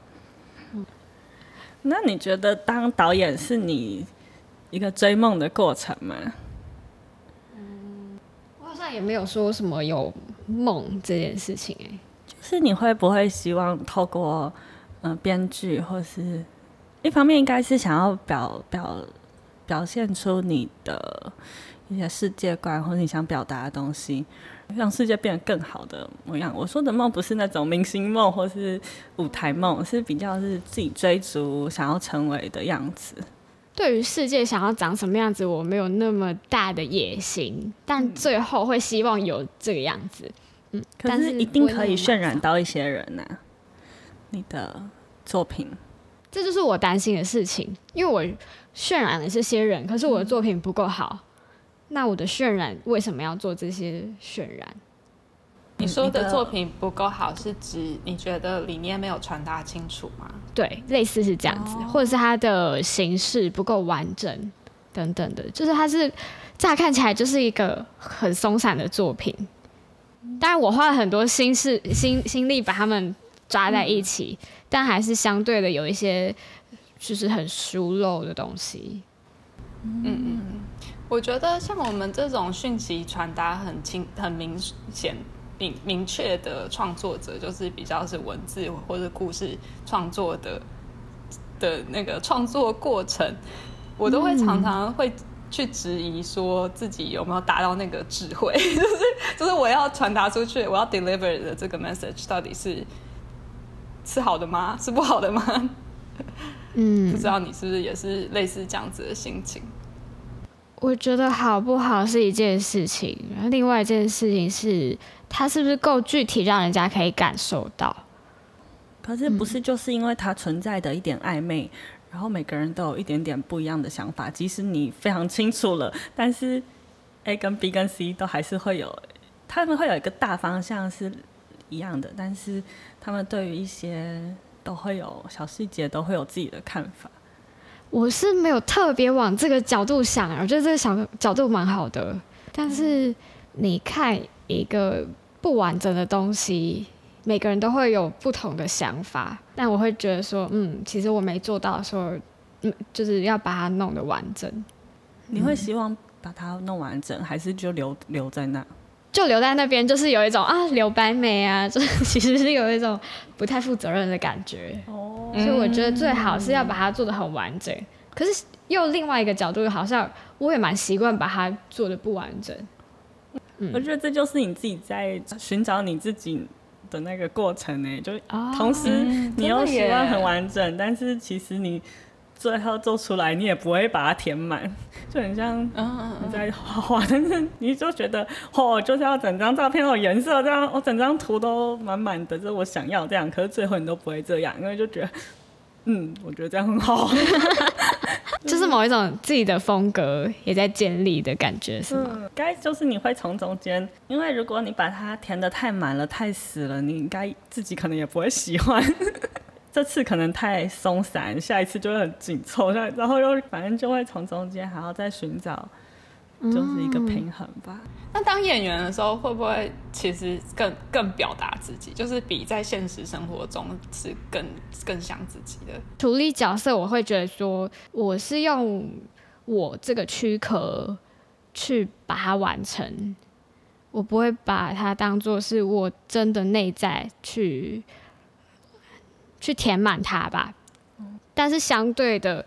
Speaker 3: 那你觉得当导演是你一个追梦的过程吗？
Speaker 1: 嗯，我好像也没有说什么有梦这件事情哎、欸。
Speaker 3: 就是你会不会希望透过嗯编剧，或是一方面应该是想要表表表现出你的一些世界观，或者你想表达的东西。让世界变得更好的模样。我说的梦不是那种明星梦或是舞台梦，是比较是自己追逐想要成为的样子。
Speaker 1: 对于世界想要长什么样子，我没有那么大的野心，但最后会希望有这个样子。嗯，
Speaker 3: 可是一定可以渲染到一些人呐、啊。你的作品，
Speaker 1: 这就是我担心的事情，因为我渲染了这些人，可是我的作品不够好。那我的渲染为什么要做这些渲染？
Speaker 2: 你说的作品不够好，是指你觉得理念没有传达清楚吗？
Speaker 1: 对，类似是这样子，或者是它的形式不够完整等等的，就是它是乍看起来就是一个很松散的作品。当然，我花了很多心思、心心力把它们抓在一起，嗯，但还是相对的有一些就是很疏漏的东西。
Speaker 2: 嗯嗯。我觉得像我们这种讯息传达很清、很明显、明明确的创作者，就是比较是文字或者故事创作的的那个创作过程，我都会常常会去质疑，说自己有没有达到那个智慧，就 是就是我要传达出去，我要 deliver 的这个 message 到底是是好的吗？是不好的吗？嗯，不知道你是不是也是类似这样子的心情？
Speaker 1: 我觉得好不好是一件事情，然后另外一件事情是，它是不是够具体，让人家可以感受到。
Speaker 3: 可是不是就是因为它存在的一点暧昧，嗯，然后每个人都有一点点不一样的想法，即使你非常清楚了，但是 A 跟 B 跟 C 都还是会有，他们会有一个大方向是一样的，但是他们对于一些都会有小细节都会有自己的看法。
Speaker 1: 我是没有特别往这个角度想，我觉得这个小角度蛮好的。但是你看一个不完整的东西，每个人都会有不同的想法。但我会觉得说，嗯，其实我没做到说，嗯，就是要把它弄得完整。
Speaker 3: 你会希望把它弄完整，还是就留留在那？
Speaker 1: 就留在那边，就是有一种啊留白美啊，就是其实是有一种不太负责任的感觉。哦，所以我觉得最好是要把它做的很完整。嗯、可是又另外一个角度，好像我也蛮习惯把它做的不完整。
Speaker 3: 嗯，我觉得这就是你自己在寻找你自己的那个过程呢，就同时你又希望很完整，但是其实你。最后做出来，你也不会把它填满，就很像你在画画，但是你就觉得，哦，就是要整张照片都有颜色，这样我整张图都满满的，就是我想要这样，可是最后你都不会这样，因为就觉得嗯，我觉得这样很好，
Speaker 1: 就是某一种自己的风格也在建立的感觉，是吗？
Speaker 3: 嗯，该就是你会从中间，因为如果你把它填的太满了、太死了，你应该自己可能也不会喜欢。这次可能太松散，下一次就会很紧凑，然后又反正就会从中间还要再寻找，就是一个平衡吧。嗯。
Speaker 2: 那当演员的时候，会不会其实更更表达自己，就是比在现实生活中是更更像自己的？
Speaker 1: 处理角色，我会觉得说，我是用我这个躯壳去把它完成，我不会把它当做是我真的内在去。去填满它吧，但是相对的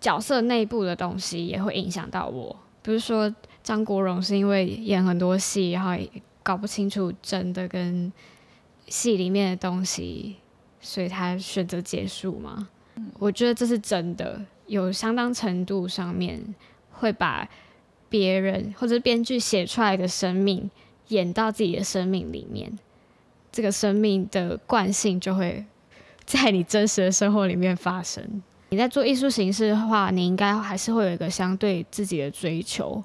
Speaker 1: 角色内部的东西也会影响到我。比如说张国荣是因为演很多戏，然后搞不清楚真的跟戏里面的东西，所以他选择结束嘛。我觉得这是真的，有相当程度上面会把别人或者编剧写出来的生命演到自己的生命里面，这个生命的惯性就会。在你真实的生活里面发生。你在做艺术形式的话，你应该还是会有一个相对自己的追求。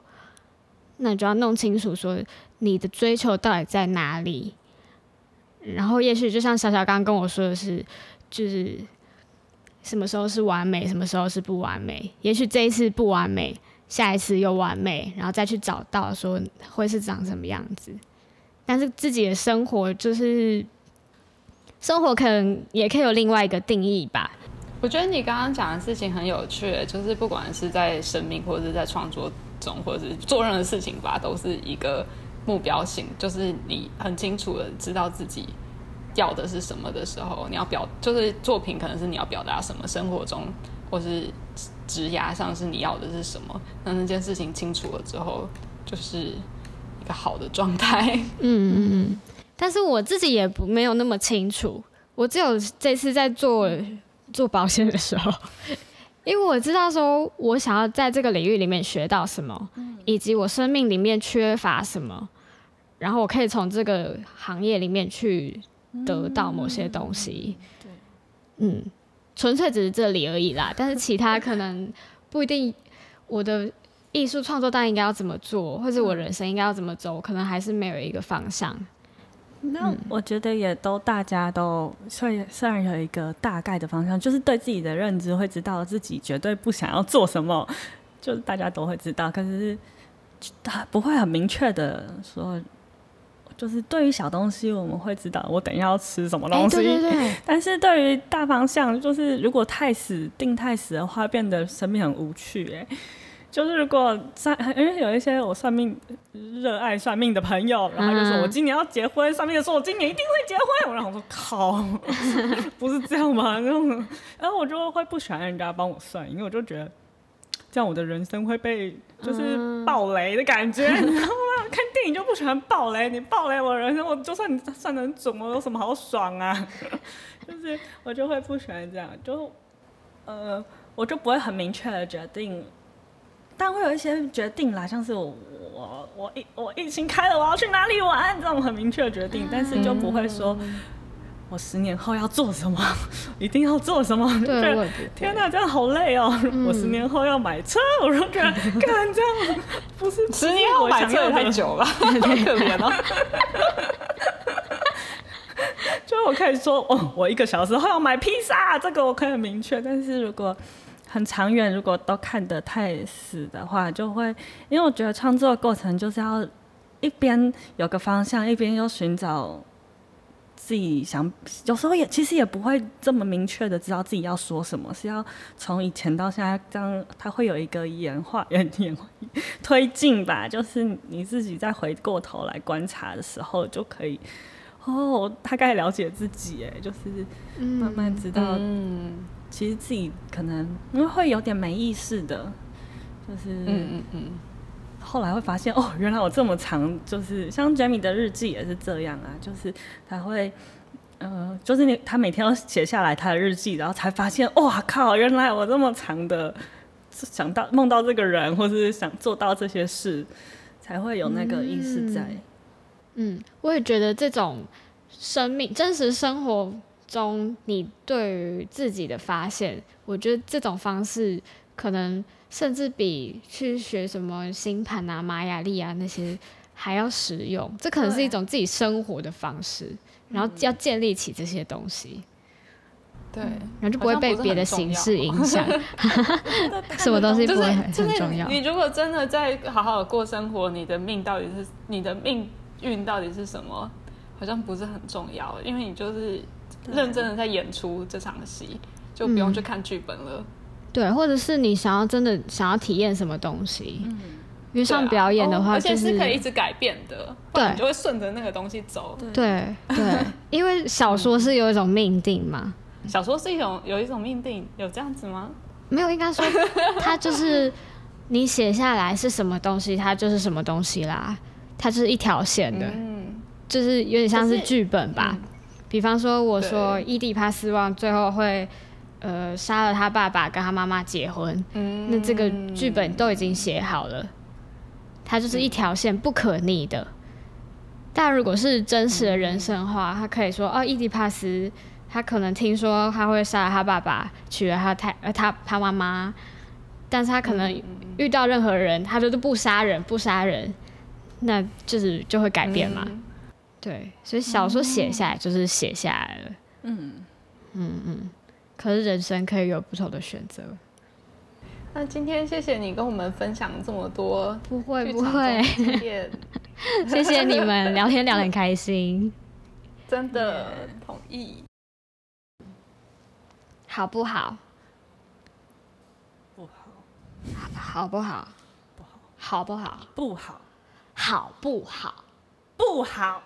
Speaker 1: 那你就要弄清楚，说你的追求到底在哪里。然后，也许就像小小刚刚跟我说的是，就是什么时候是完美，什么时候是不完美。也许这一次不完美，下一次又完美，然后再去找到说会是长什么样子。但是自己的生活就是。生活可能也可以有另外一个定义吧。
Speaker 2: 我觉得你刚刚讲的事情很有趣，就是不管是在生命，或者是在创作中，或者是做任何事情吧，都是一个目标性。就是你很清楚的知道自己要的是什么的时候，你要表，就是作品可能是你要表达什么，生活中或是职涯上是你要的是什么。那那件事情清楚了之后，就是一个好的状态。
Speaker 1: 嗯嗯嗯。但是我自己也不没有那么清楚，我只有这次在做做保险的时候，因为我知道说我想要在这个领域里面学到什么，以及我生命里面缺乏什么，然后我可以从这个行业里面去得到某些东西。嗯，纯粹只是这里而已啦。但是其他可能不一定，我的艺术创作当然应该要怎么做，或者我人生应该要怎么走，可能还是没有一个方向。
Speaker 3: 那我觉得也都大家都虽然虽然有一个大概的方向，就是对自己的认知会知道自己绝对不想要做什么，就是大家都会知道，可是他不会很明确的说，就是对于小东西我们会知道我等一下要吃什么东西，欸、对对对，但是对于大方向，就是如果太死定太死的话，变得生命很无趣哎。就是如果算，因为有一些我算命热爱算命的朋友，然后就说我今年要结婚，算命的说我今年一定会结婚，然后我说靠，不是这样吗？然后，然后我就会不喜欢人家帮我算，因为我就觉得这样我的人生会被就是暴雷的感觉，你知道吗？看电影就不喜欢暴雷，你暴雷我人生，我就算你算的很准，我有什么好爽啊？就是我就会不喜欢这样，就呃，我就不会很明确的决定。但会有一些决定啦，像是我我我疫我疫情开了，我要去哪里玩，这种很明确的决定，但是就不会说，我十年后要做什么，一定要做什么。对，天哪，这样好累哦！我十年后要买车，我就觉得 干这样不是
Speaker 2: 十年后买车太久了，太可怜了。
Speaker 3: 就我可以说，哦，我一个小时后要买披萨，这个我可以很明确，但是如果。很长远，如果都看得太死的话，就会因为我觉得创作的过程就是要一边有个方向，一边又寻找自己想，有时候也其实也不会这么明确的知道自己要说什么，是要从以前到现在这样，它会有一个演化、演演推进吧。就是你自己再回过头来观察的时候，就可以哦，大概了解自己，哎，就是慢慢知道。嗯其实自己可能因为会有点没意识的，就是嗯嗯嗯，后来会发现哦，原来我这么长，就是像 Jamie 的日记也是这样啊，就是他会，呃，就是你他每天要写下来他的日记，然后才发现哇靠，原来我这么长的想到梦到这个人，或是想做到这些事，才会有那个意识在。
Speaker 1: 嗯，嗯，我也觉得这种生命真实生活。中你对于自己的发现，我觉得这种方式可能甚至比去学什么星盘啊、玛雅历啊那些还要实用。这可能是一种自己生活的方式，然后要建立起这些东西。
Speaker 2: 对，
Speaker 1: 然后就不会被别的形式影响。什么东西不会很重要？
Speaker 2: 你如果真的在好好的过生活，你的命到底是你的命运到底是什么？好像不是很重要，因为你就是认真的在演出这场戏，就不用去看剧本了。
Speaker 1: 对，或者是你想要真的想要体验什么东西？嗯，因为像表演的话，而且
Speaker 2: 是可以一直改变的，对，你就会顺着那个东西走。
Speaker 1: 对对，因为小说是有一种命定嘛。
Speaker 2: 小说是一种有一种命定，有这样子吗？
Speaker 1: 没有，应该说它就是 你写下来是什么东西，它就是什么东西啦。它就是一条线的，嗯，就是有点像是剧本吧。嗯、比方说，我说伊底帕斯王最后会呃杀了他爸爸，跟他妈妈结婚，嗯，那这个剧本都已经写好了，它就是一条线，不可逆的。但如果是真实的人生的话，他可以说哦，伊底帕斯。他可能听说他会杀了他爸爸，娶了他太呃他他妈妈，但是他可能遇到任何人，他就是不杀人不杀人，那就是就会改变嘛。嗯、对，所以小说写下来就是写下来了。嗯嗯嗯。可是人生可以有不同的选择。
Speaker 2: 那今天谢谢你跟我们分享这么多，
Speaker 1: 不会不会，谢谢你们聊天聊得很开心，
Speaker 2: 真的同意。
Speaker 1: 好不好？
Speaker 3: 不好。
Speaker 1: 好不好？
Speaker 3: 不好。
Speaker 1: 好不好？
Speaker 3: 不好。
Speaker 1: 好不好？
Speaker 3: 不好。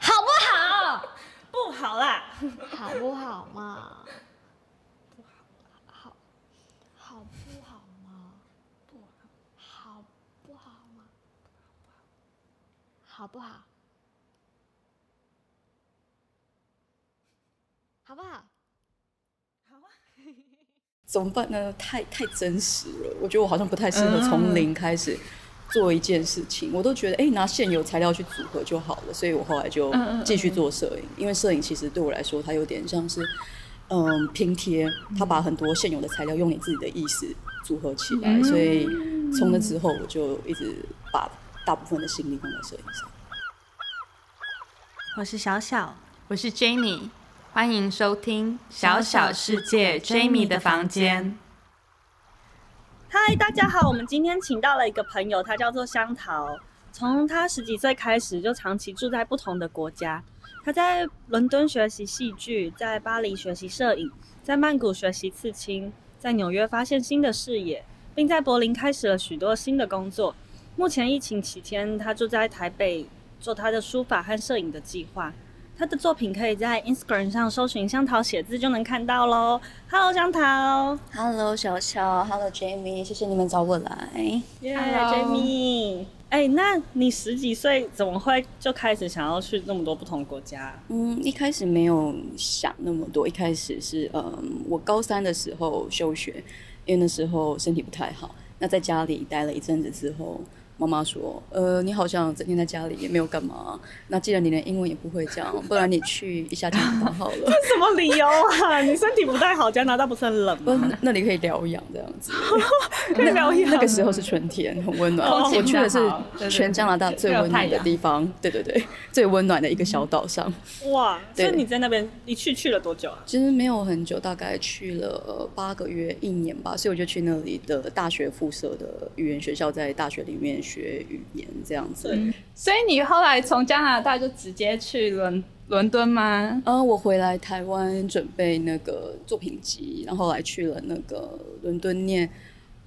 Speaker 1: 好不好？
Speaker 3: 不好啦。
Speaker 1: 好不好嘛？
Speaker 3: 不好。
Speaker 1: 好。好不好吗？
Speaker 3: 不好。
Speaker 1: 好不好吗？好不好？好不好？
Speaker 4: 怎么办呢？太太真实了，我觉得我好像不太适合从零开始做一件事情。我都觉得，哎、欸，拿现有材料去组合就好了。所以我后来就继续做摄影，因为摄影其实对我来说，它有点像是嗯拼贴，它把很多现有的材料用你自己的意思组合起来。所以从那之后，我就一直把大部分的心力放在摄影上。
Speaker 5: 我是小小，我是 Jamie。欢迎收听《小小世界》Jamie 的房间。
Speaker 3: 嗨，大家好，我们今天请到了一个朋友，他叫做香桃。从他十几岁开始，就长期住在不同的国家。他在伦敦学习戏剧，在巴黎学习摄影，在曼谷学习刺青，在纽约发现新的视野，并在柏林开始了许多新的工作。目前疫情期间，他住在台北，做他的书法和摄影的计划。他的作品可以在 Instagram 上搜寻“香桃写字”就能看到喽。Hello，香桃。
Speaker 4: Hello，小小。Hello，Jamie。谢谢你们找我来。
Speaker 3: Yeah，Jamie。哎，那你十几岁怎么会就开始想要去那么多不同国家？
Speaker 4: 嗯，一开始没有想那么多。一开始是嗯，我高三的时候休学，因为那时候身体不太好。那在家里待了一阵子之后。妈妈说：“呃，你好像整天在家里也没有干嘛。那既然你连英文也不会讲，不然你去一下加拿大好了。这
Speaker 3: 什么理由啊？你身体不太好，加拿大不是很冷吗？
Speaker 4: 那里可以疗养这样子。
Speaker 3: 可以疗养。
Speaker 4: 那个时候是春天，很温暖。我去的是全加拿大最温暖的地方。对对对，最温暖的一个小岛上。
Speaker 3: 哇！所以你在那边一去去了多久啊？
Speaker 4: 其实没有很久，大概去了八个月、一年吧。所以我就去那里的大学附设的语言学校，在大学里面。学语言这样子，
Speaker 2: 嗯，所以你后来从加拿大就直接去伦伦敦吗？
Speaker 4: 呃，我回来台湾准备那个作品集，然后来去了那个伦敦念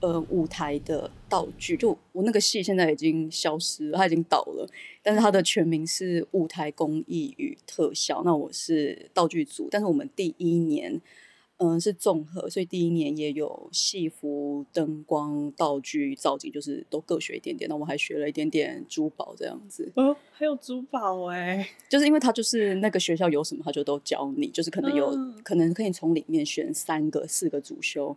Speaker 4: 呃舞台的道具。就我那个戏现在已经消失了，它已经倒了，但是它的全名是舞台工艺与特效。那我是道具组，但是我们第一年。嗯，是综合，所以第一年也有戏服、灯光、道具、造景，就是都各学一点点。那我还学了一点点珠宝这样子。
Speaker 3: 哦，还有珠宝哎，
Speaker 4: 就是因为他就是那个学校有什么，他就都教你，就是可能有、嗯、可能可以从里面选三个、四个主修。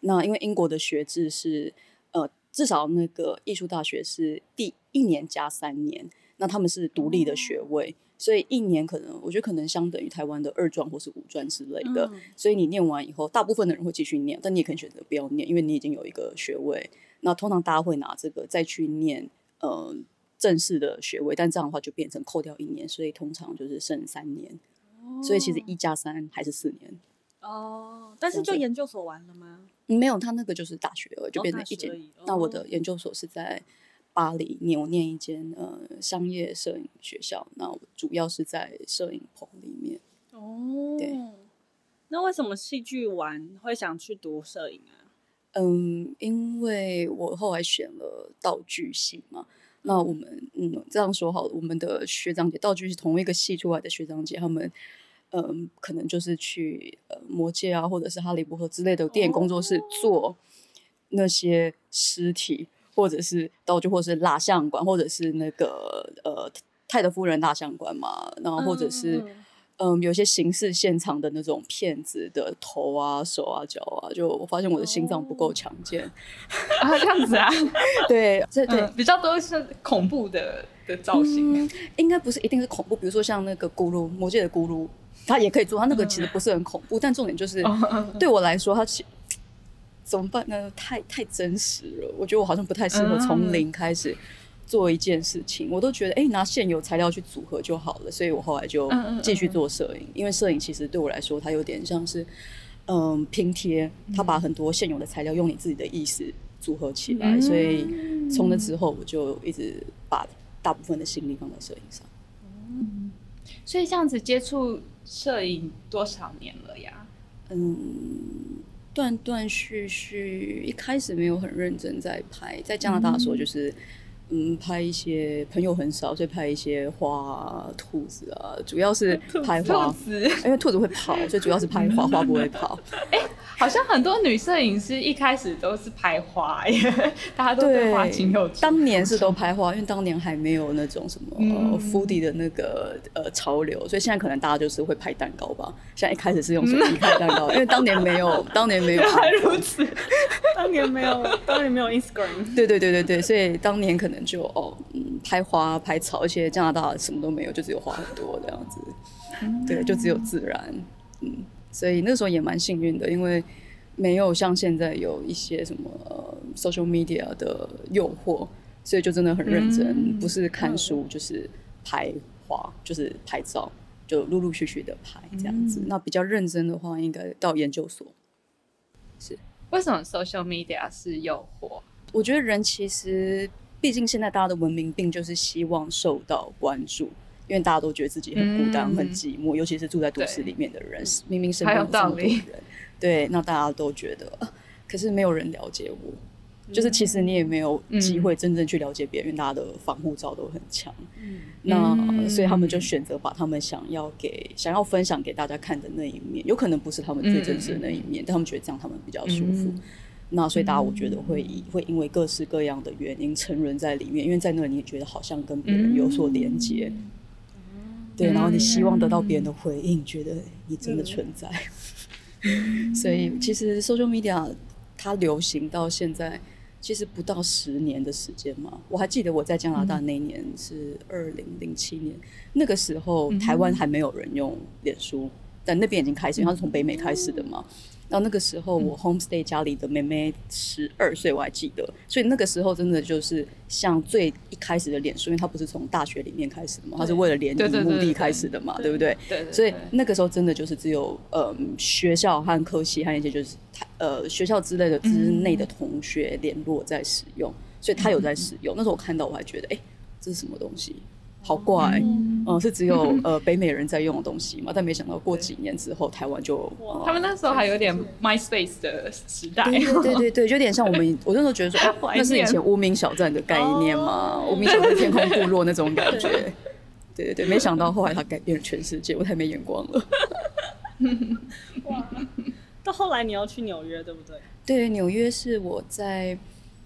Speaker 4: 那因为英国的学制是呃，至少那个艺术大学是第一年加三年，那他们是独立的学位。哦所以一年可能我觉得可能相等于台湾的二专或是五专之类的。
Speaker 3: 嗯、
Speaker 4: 所以你念完以后，大部分的人会继续念，但你也可以选择不要念，因为你已经有一个学位。那通常大家会拿这个再去念呃正式的学位，但这样的话就变成扣掉一年，所以通常就是剩三年。哦、所以其实一加三还是四年。
Speaker 3: 哦，但是就研究所完了吗？
Speaker 4: 没有，他那个就是大学了，就变成一间。
Speaker 3: 哦、
Speaker 4: 那我的研究所是在巴黎，念我念一间呃商业摄影学校，那我主要是在摄影棚里面。
Speaker 3: 哦，
Speaker 4: 对。
Speaker 3: 那为什么戏剧完会想去读摄影啊？
Speaker 4: 嗯，因为我后来选了道具系嘛。那我们嗯这样说好了，我们的学长姐道具是同一个系出来的学长姐，他们。嗯，可能就是去呃魔界啊，或者是哈利波特之类的电影工作室做那些尸体，或者是道具，或者是蜡像馆，或者是那个呃泰德夫人蜡像馆嘛，然后或者是嗯，嗯有些刑事现场的那种骗子的头啊、手啊、脚啊，就我发现我的心脏不够强健。
Speaker 5: 啊，这样子啊，
Speaker 4: 对，这对、
Speaker 5: 嗯、比较多是恐怖的的造型，
Speaker 4: 嗯、应该不是一定是恐怖，比如说像那个咕噜魔界的咕噜。他也可以做，他那个其实不是很恐怖，嗯、但重点就是对我来说，他其怎么办呢？太太真实了，我觉得我好像不太适合从零开始做一件事情。嗯、我都觉得，哎、欸，拿现有材料去组合就好了。所以我后来就继续做摄影，嗯嗯嗯，因为摄影其实对我来说，它有点像是嗯拼贴，它把很多现有的材料用你自己的意思组合起来。嗯、所以从那之后，我就一直把大部分的心力放在摄影上。
Speaker 5: 嗯，所以这样子接触。摄影多少年了呀？
Speaker 4: 嗯，断断续续，一开始没有很认真在拍，在加拿大的时候就是。嗯嗯，拍一些朋友很少，所以拍一些花、兔子啊，主要是拍花。
Speaker 5: 兔子，
Speaker 4: 因为兔子会跑，所以主要是拍花，花 不会跑。
Speaker 5: 哎、欸，好像很多女摄影师一开始都是拍花耶，大家都对花情有。
Speaker 4: 当年是都拍花，因为当年还没有那种什么 foodie 的那个呃潮流，所以现在可能大家就是会拍蛋糕吧。现在一开始是用手机拍蛋糕，因为当年没有，当年没有。
Speaker 5: 原来如此，
Speaker 3: 当年没有，当年没有 Instagram。
Speaker 4: 对对对对对，所以当年可能。就哦，嗯，拍花、拍草，而且加拿大什么都没有，就只有花很多这样子，嗯、对，就只有自然，嗯，所以那时候也蛮幸运的，因为没有像现在有一些什么、呃、social media 的诱惑，所以就真的很认真，嗯、不是看书、嗯、就是拍花，就是拍照，就陆陆续续的拍这样子。嗯、那比较认真的话，应该到研究所。是
Speaker 5: 为什么 social media 是诱惑？
Speaker 4: 我觉得人其实。毕竟现在大家的文明病就是希望受到关注，因为大家都觉得自己很孤单、嗯、很寂寞，尤其是住在都市里面的人，明明身边有这么多人，对，那大家都觉得，可是没有人了解我，嗯、就是其实你也没有机会真正去了解别人，嗯、因为大家的防护罩都很强，嗯、那所以他们就选择把他们想要给、想要分享给大家看的那一面，有可能不是他们最真实的那一面，嗯、但他们觉得这样他们比较舒服。嗯那所以大家我觉得会以会因为各式各样的原因沉沦在里面，因为在那里你也觉得好像跟别人有所连接，嗯、对，然后你希望得到别人的回应，嗯、觉得你真的存在。嗯、所以其实 social media 它流行到现在，其实不到十年的时间嘛。我还记得我在加拿大那年是二零零七年，那个时候台湾还没有人用脸书，但那边已经开始，因为它是从北美开始的嘛。到那个时候，我 homestay 家里的妹妹十二岁，我还记得。所以那个时候真的就是像最一开始的脸书，因为它不是从大学里面开始的嘛，它是为了联谊目的开始的嘛，对不对？对。所以那个时候真的就是只有嗯学校和科系和一些就是呃学校之类的之内的同学联络在使用，所以他有在使用。那时候我看到我还觉得，哎，这是什么东西？好怪，嗯，嗯，是只有 呃北美人在用的东西嘛？但没想到过几年之后，台湾就
Speaker 5: 哇，他们那时候还有点 MySpace 的时代，
Speaker 4: 对对对对，就有点像我们，我那时候觉得说，那是以前无名小站的概念嘛，无名小站天空部落那种感觉，对对对，没想到后来它改变了全世界，我太没眼光了。
Speaker 3: 哇，到后来你要去纽约，对不对？
Speaker 4: 对，纽约是我在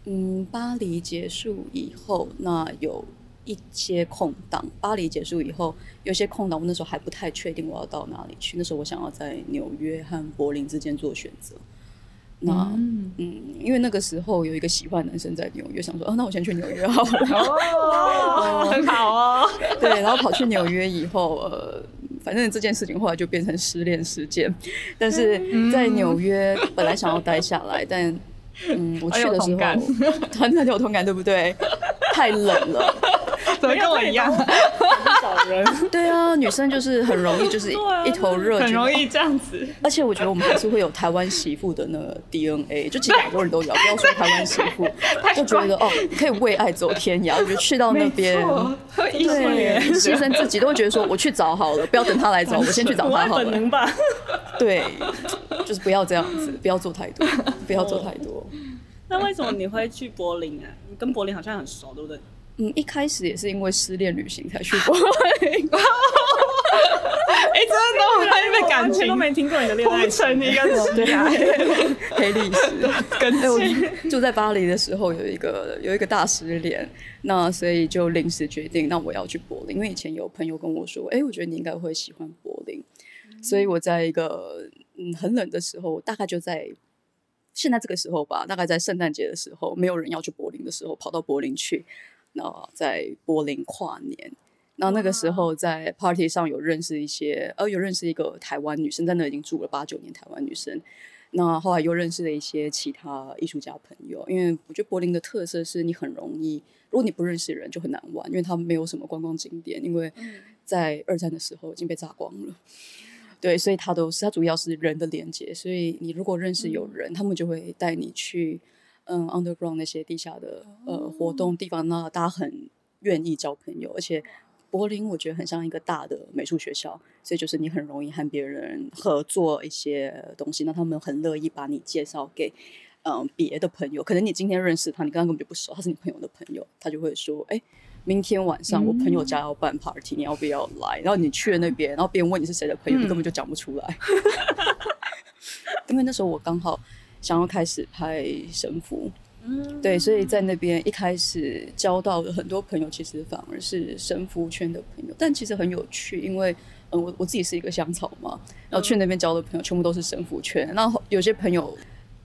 Speaker 4: 嗯巴黎结束以后，那有。一些空档，巴黎结束以后，有些空档，我那时候还不太确定我要到哪里去。那时候我想要在纽约和柏林之间做选择。那嗯，嗯，因为那个时候有一个喜欢男生在纽约，想说，哦，那我先去纽约好了。
Speaker 3: 哦，很好哦。
Speaker 4: 对，然后跑去纽约以后，呃，反正这件事情后来就变成失恋事件。但是在纽约本来想要待下来，但嗯，我去的时候，很很 有同感，对不对？太冷了。
Speaker 3: 怎么跟我一样？少人。
Speaker 4: 对啊，女生就是很容易，就是一头热，
Speaker 3: 很容易这样子。
Speaker 4: 而且我觉得我们还是会有台湾媳妇的那个 DNA，就其实很多人都有，不要说台湾媳妇，就觉得哦，可以为爱走天涯，我觉得去到那边，对，牺牲自己都会觉得说，我去找好了，不要等他来找，我先去找他好了。
Speaker 3: 本能吧？
Speaker 4: 对，就是不要这样子，不要做太多，不要做太多。
Speaker 3: 那为什么你会去柏林啊？你跟柏林好像很熟，对不对？
Speaker 4: 嗯，一开始也是因为失恋旅行才去柏林。哎、
Speaker 3: 欸，真的，我还没感情都没听过你的恋爱史，你应该是对啊，
Speaker 4: 黑历史。跟住 就在巴黎的时候，有一个有一个大失恋，那所以就临时决定，那我要去柏林，因为以前有朋友跟我说，哎、欸，我觉得你应该会喜欢柏林，嗯、所以我在一个嗯很冷的时候，大概就在。现在这个时候吧，大概在圣诞节的时候，没有人要去柏林的时候，跑到柏林去，那在柏林跨年。那那个时候在 party 上有认识一些，呃，有认识一个台湾女生，在那已经住了八九年，台湾女生。那后来又认识了一些其他艺术家朋友，因为我觉得柏林的特色是你很容易，如果你不认识人就很难玩，因为他们没有什么观光景点，因为在二战的时候已经被炸光了。对，所以他都是他主要是人的连接，所以你如果认识有人，嗯、他们就会带你去嗯 underground 那些地下的呃活动地方，那大家很愿意交朋友，而且柏林我觉得很像一个大的美术学校，所以就是你很容易和别人合作一些东西，那他们很乐意把你介绍给嗯别的朋友，可能你今天认识他，你刚刚根本就不熟，他是你朋友的朋友，他就会说哎。明天晚上我朋友家要办 party，、嗯、你要不要来？然后你去了那边，然后别人问你是谁的朋友，嗯、你根本就讲不出来。因为那时候我刚好想要开始拍神符，嗯，对，所以在那边一开始交到的很多朋友，其实反而是神符圈的朋友。但其实很有趣，因为嗯，我我自己是一个香草嘛，然后去那边交的朋友全部都是神符圈。然后有些朋友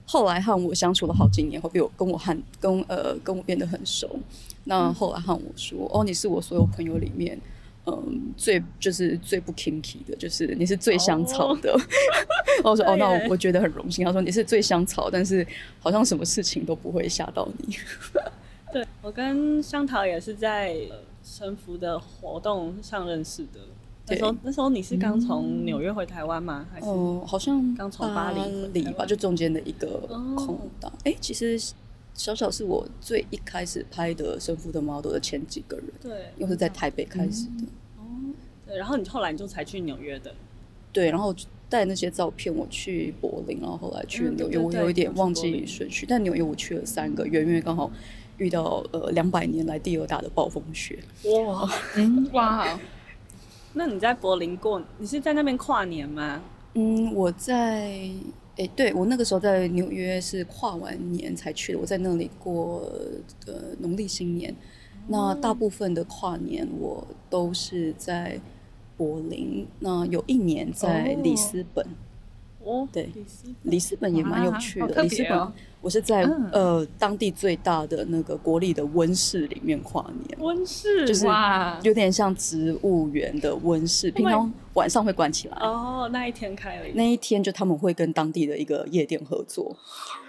Speaker 4: 后来和我相处了好几年，后被我跟我和跟呃跟我变得很熟。那后来和我说：“嗯、哦，你是我所有朋友里面，嗯，最就是最不 kinky 的，就是你是最香草的。哦” 然后我说：“哦，那我我觉得很荣幸。”他说：“你是最香草，但是好像什么事情都不会吓到你。”
Speaker 3: 对，我跟香桃也是在神符的活动上认识的。那时候那时候你是刚从纽约回台湾吗？还是
Speaker 4: 哦，好像
Speaker 3: 刚从巴黎
Speaker 4: 吧，就中间的一个空档。哎、哦欸，其实。小小是我最一开始拍的神父的 model 的前几个人，对，又是在台北开始的。
Speaker 3: 哦、嗯，对，然后你后来你就才去纽约的，
Speaker 4: 对，然后带那些照片我去柏林，然后后来去纽约，我有一点忘记顺序，但纽约我去了三个月，因为刚好遇到呃两百年来第二大的暴风雪。哇，
Speaker 3: 嗯，哇，那你在柏林过，你是在那边跨年吗？
Speaker 4: 嗯，我在。哎、欸，对，我那个时候在纽约是跨完年才去的，我在那里过呃农历新年。那大部分的跨年我都是在柏林，那有一年在里斯本。哦，对，里斯本也蛮有趣的。里斯本，我是在呃当地最大的那个国立的温室里面跨年。
Speaker 3: 温室
Speaker 4: 就是有点像植物园的温室，平常晚上会关起来。
Speaker 3: 哦，那一天开了。
Speaker 4: 那一天就他们会跟当地的一个夜店合作，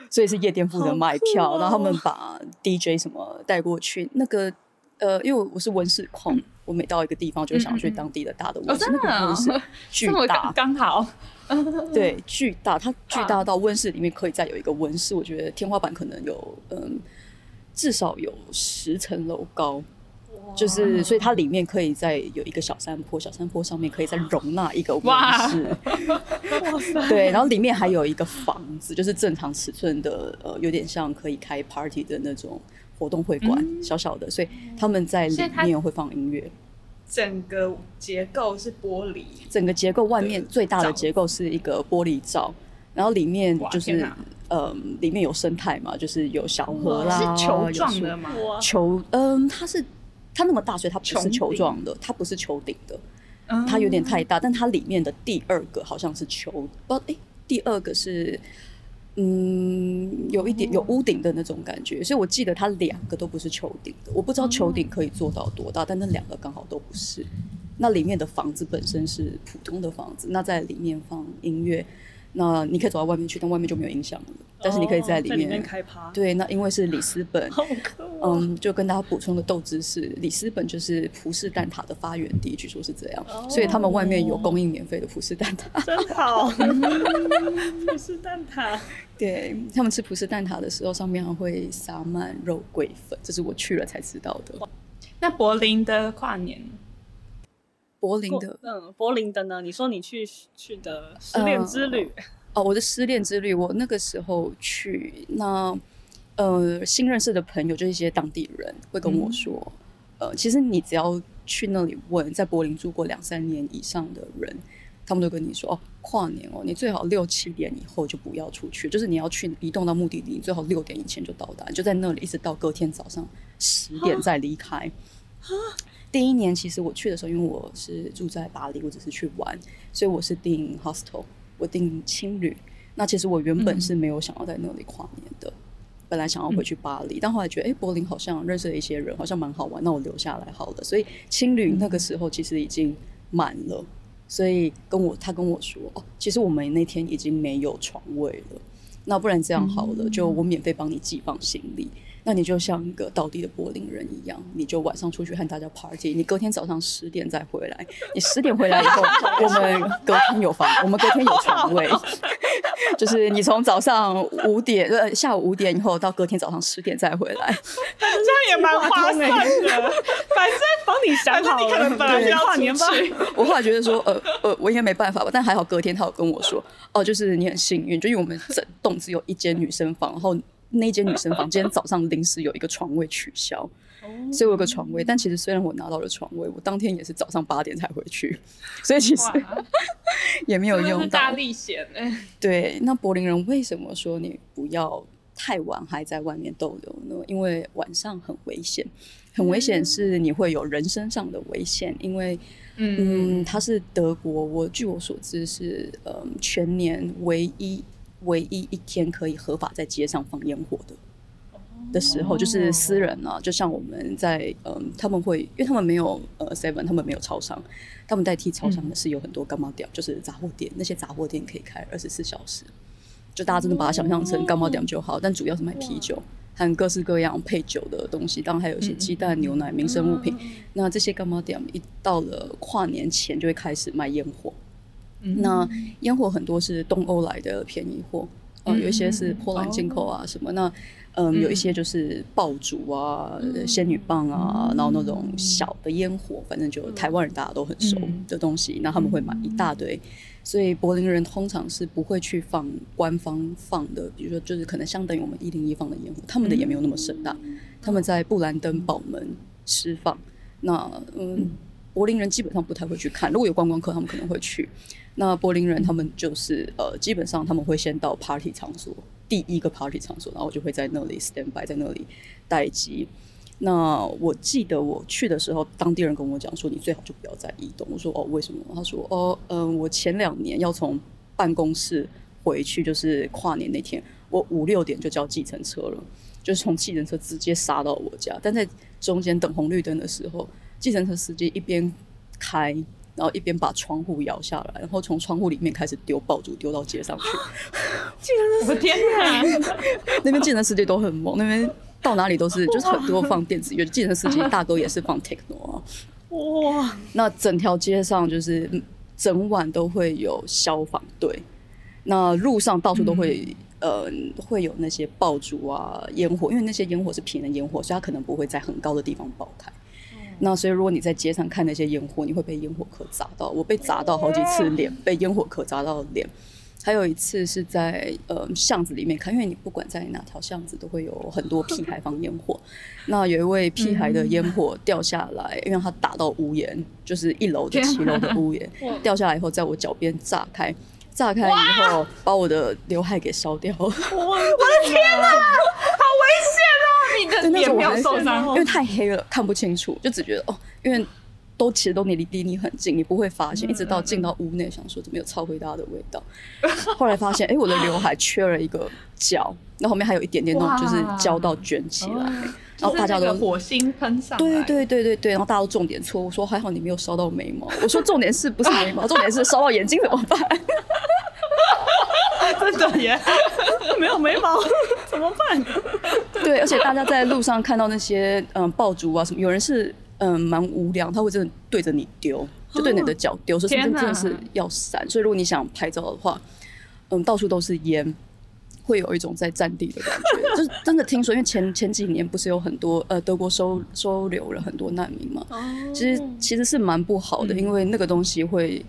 Speaker 4: 所以是夜店负责卖票，然后他们把 DJ 什么带过去。那个呃，因为我是温室控，我每到一个地方就想去当地的大的温室，那个温室 巨大，
Speaker 3: 刚好。
Speaker 4: 对，巨大，它巨大到温室里面可以再有一个温室，我觉得天花板可能有嗯，至少有十层楼高，就是所以它里面可以再有一个小山坡，小山坡上面可以再容纳一个温室，对，然后里面还有一个房子，就是正常尺寸的，呃，有点像可以开 party 的那种活动会馆，嗯、小小的，所以他们在里面会放音乐。
Speaker 3: 整个结构是玻璃，
Speaker 4: 整个结构外面最大的结构是一个玻璃罩，然后里面就是呃，里面有生态嘛，就是有小河啦，
Speaker 3: 是球状的吗？
Speaker 4: 球，嗯，它是它那么大，所以它不是球状的，它不是球顶的，它有点太大，但它里面的第二个好像是球，不，哎，第二个是嗯，有一点有屋顶的那种感觉，所以我记得它两个都不是球顶的。我不知道球顶可以做到多大，但那两个刚好都不是。那里面的房子本身是普通的房子，那在里面放音乐。那你可以走到外面去，但外面就没有音响了。但是你可以在里面，
Speaker 3: 哦、里面开趴。
Speaker 4: 对，那因为是里斯本，嗯，就跟大家补充个豆知识，里斯本就是葡式蛋挞的发源地，据说是这样。哦、所以他们外面有供应免费的葡式蛋挞。
Speaker 3: 真好，葡式蛋挞。
Speaker 4: 对，他们吃葡式蛋挞的时候，上面还会撒满肉桂粉，这是我去了才知道的。
Speaker 5: 那柏林的跨年？
Speaker 4: 柏林的，
Speaker 3: 嗯，柏林的呢？你说你去去的失恋之旅？
Speaker 4: 呃、哦，我的失恋之旅，我那个时候去，那呃，新认识的朋友就是一些当地人会跟我说，嗯、呃，其实你只要去那里问，在柏林住过两三年以上的人，他们都跟你说，哦，跨年哦，你最好六七点以后就不要出去，就是你要去移动到目的地，你最好六点以前就到达，就在那里一直到隔天早上十点再离开。第一年其实我去的时候，因为我是住在巴黎，我只是去玩，所以我是订 hostel，我订青旅。那其实我原本是没有想要在那里跨年的，嗯、本来想要回去巴黎，嗯、但后来觉得，哎、欸，柏林好像认识了一些人，好像蛮好玩，那我留下来好了。所以青旅那个时候其实已经满了，所以跟我他跟我说，哦，其实我们那天已经没有床位了，那不然这样好了，嗯、就我免费帮你寄放行李。那你就像一个倒地的柏林人一样，你就晚上出去和大家 party，你隔天早上十点再回来。你十点回来以后，我们隔天有房，我们隔天有床位。就是你从早上五点呃下午五点以后到隔天早上十点再回来，
Speaker 3: 这样也蛮划算的。反正帮你想好了，你可能本来要跨年吧。
Speaker 4: 我后来觉得说，呃呃，我应该没办法吧，但还好隔天他有跟我说，哦，就是你很幸运，就因为我们整栋只有一间女生房，然后。那间女生房今天早上临时有一个床位取消，所以我有个床位。但其实虽然我拿到了床位，我当天也是早上八点才回去，所以其实也没有用到。
Speaker 5: 大历险哎！
Speaker 4: 对，那柏林人为什么说你不要太晚还在外面逗留呢？因为晚上很危险，很危险是你会有人身上的危险，因为嗯，它是德国，我据我所知是嗯全年唯一。唯一一天可以合法在街上放烟火的的时候，就是私人啊，就像我们在嗯，他们会，因为他们没有呃 seven，他们没有超商，他们代替超商的是有很多干毛店，就是杂货店，那些杂货店可以开二十四小时，就大家真的把它想象成干毛店就好，但主要是卖啤酒和各式各样配酒的东西，当然还有一些鸡蛋、牛奶、民生物品。那这些柑仔店一到了跨年前就会开始卖烟火。那烟火很多是东欧来的便宜货，呃，有一些是波兰进口啊什么。那嗯，有一些就是爆竹啊、仙女棒啊，然后那种小的烟火，反正就台湾人大家都很熟的东西。那他们会买一大堆，所以柏林人通常是不会去放官方放的，比如说就是可能相当于我们一零一放的烟火，他们的也没有那么盛大。他们在布兰登堡门释放。那嗯，柏林人基本上不太会去看，如果有观光客，他们可能会去。那柏林人他们就是呃，基本上他们会先到 party 场所，第一个 party 场所，然后就会在那里 stand by，在那里待机。那我记得我去的时候，当地人跟我讲说，你最好就不要再移动。我说哦，为什么？他说哦，嗯、我前两年要从办公室回去，就是跨年那天，我五六点就叫计程车了，就是从计程车直接杀到我家。但在中间等红绿灯的时候，计程车司机一边开。然后一边把窗户摇下来，然后从窗户里面开始丢爆竹，丢到街上去。
Speaker 5: 我的天哪！
Speaker 4: 那边计程司机都很猛，那边到哪里都是，就是很多放电子乐。计程司机大哥也是放 techno 啊。哇！那整条街上就是整晚都会有消防队，那路上到处都会、嗯、呃会有那些爆竹啊烟火，因为那些烟火是平的烟火，所以它可能不会在很高的地方爆开。那所以，如果你在街上看那些烟火，你会被烟火壳砸到。我被砸到好几次脸，被烟火壳砸到脸。还有一次是在呃巷子里面看，因为你不管在哪条巷子，都会有很多屁孩放烟火。那有一位屁孩的烟火掉下来，因为他打到屋檐，就是一楼的七楼的屋檐，掉下来以后，在我脚边炸开，炸开以后把我的刘海给烧掉。我的
Speaker 5: 天哪，好危险啊！你的脸没有受伤，
Speaker 4: 因为太黑了，看不清楚，就只觉得哦，因为都其实都离离你很近，你不会发现，一直到进到屋内，想说怎么有超回答的味道。后来发现，哎、欸，我的刘海缺了一个角，那后面还有一点点那种就是焦到卷起来，然后大家都
Speaker 5: 火星喷上。
Speaker 4: 对对对对对，然后大家都重点错误说还好你没有烧到眉毛。我说重点是不是眉毛？重点是烧到眼睛怎么办？
Speaker 5: 真的耶，
Speaker 3: 没有眉毛怎么办？
Speaker 4: 对，而且大家在路上看到那些嗯爆竹啊什么，有人是。嗯，蛮无聊，他会真的对着你丢，就对你的脚丢，所以真的是要闪。所以如果你想拍照的话，嗯，到处都是烟，会有一种在战地的感觉。就是真的听说，因为前前几年不是有很多呃德国收收留了很多难民嘛，其实其实是蛮不好的，因为那个东西会，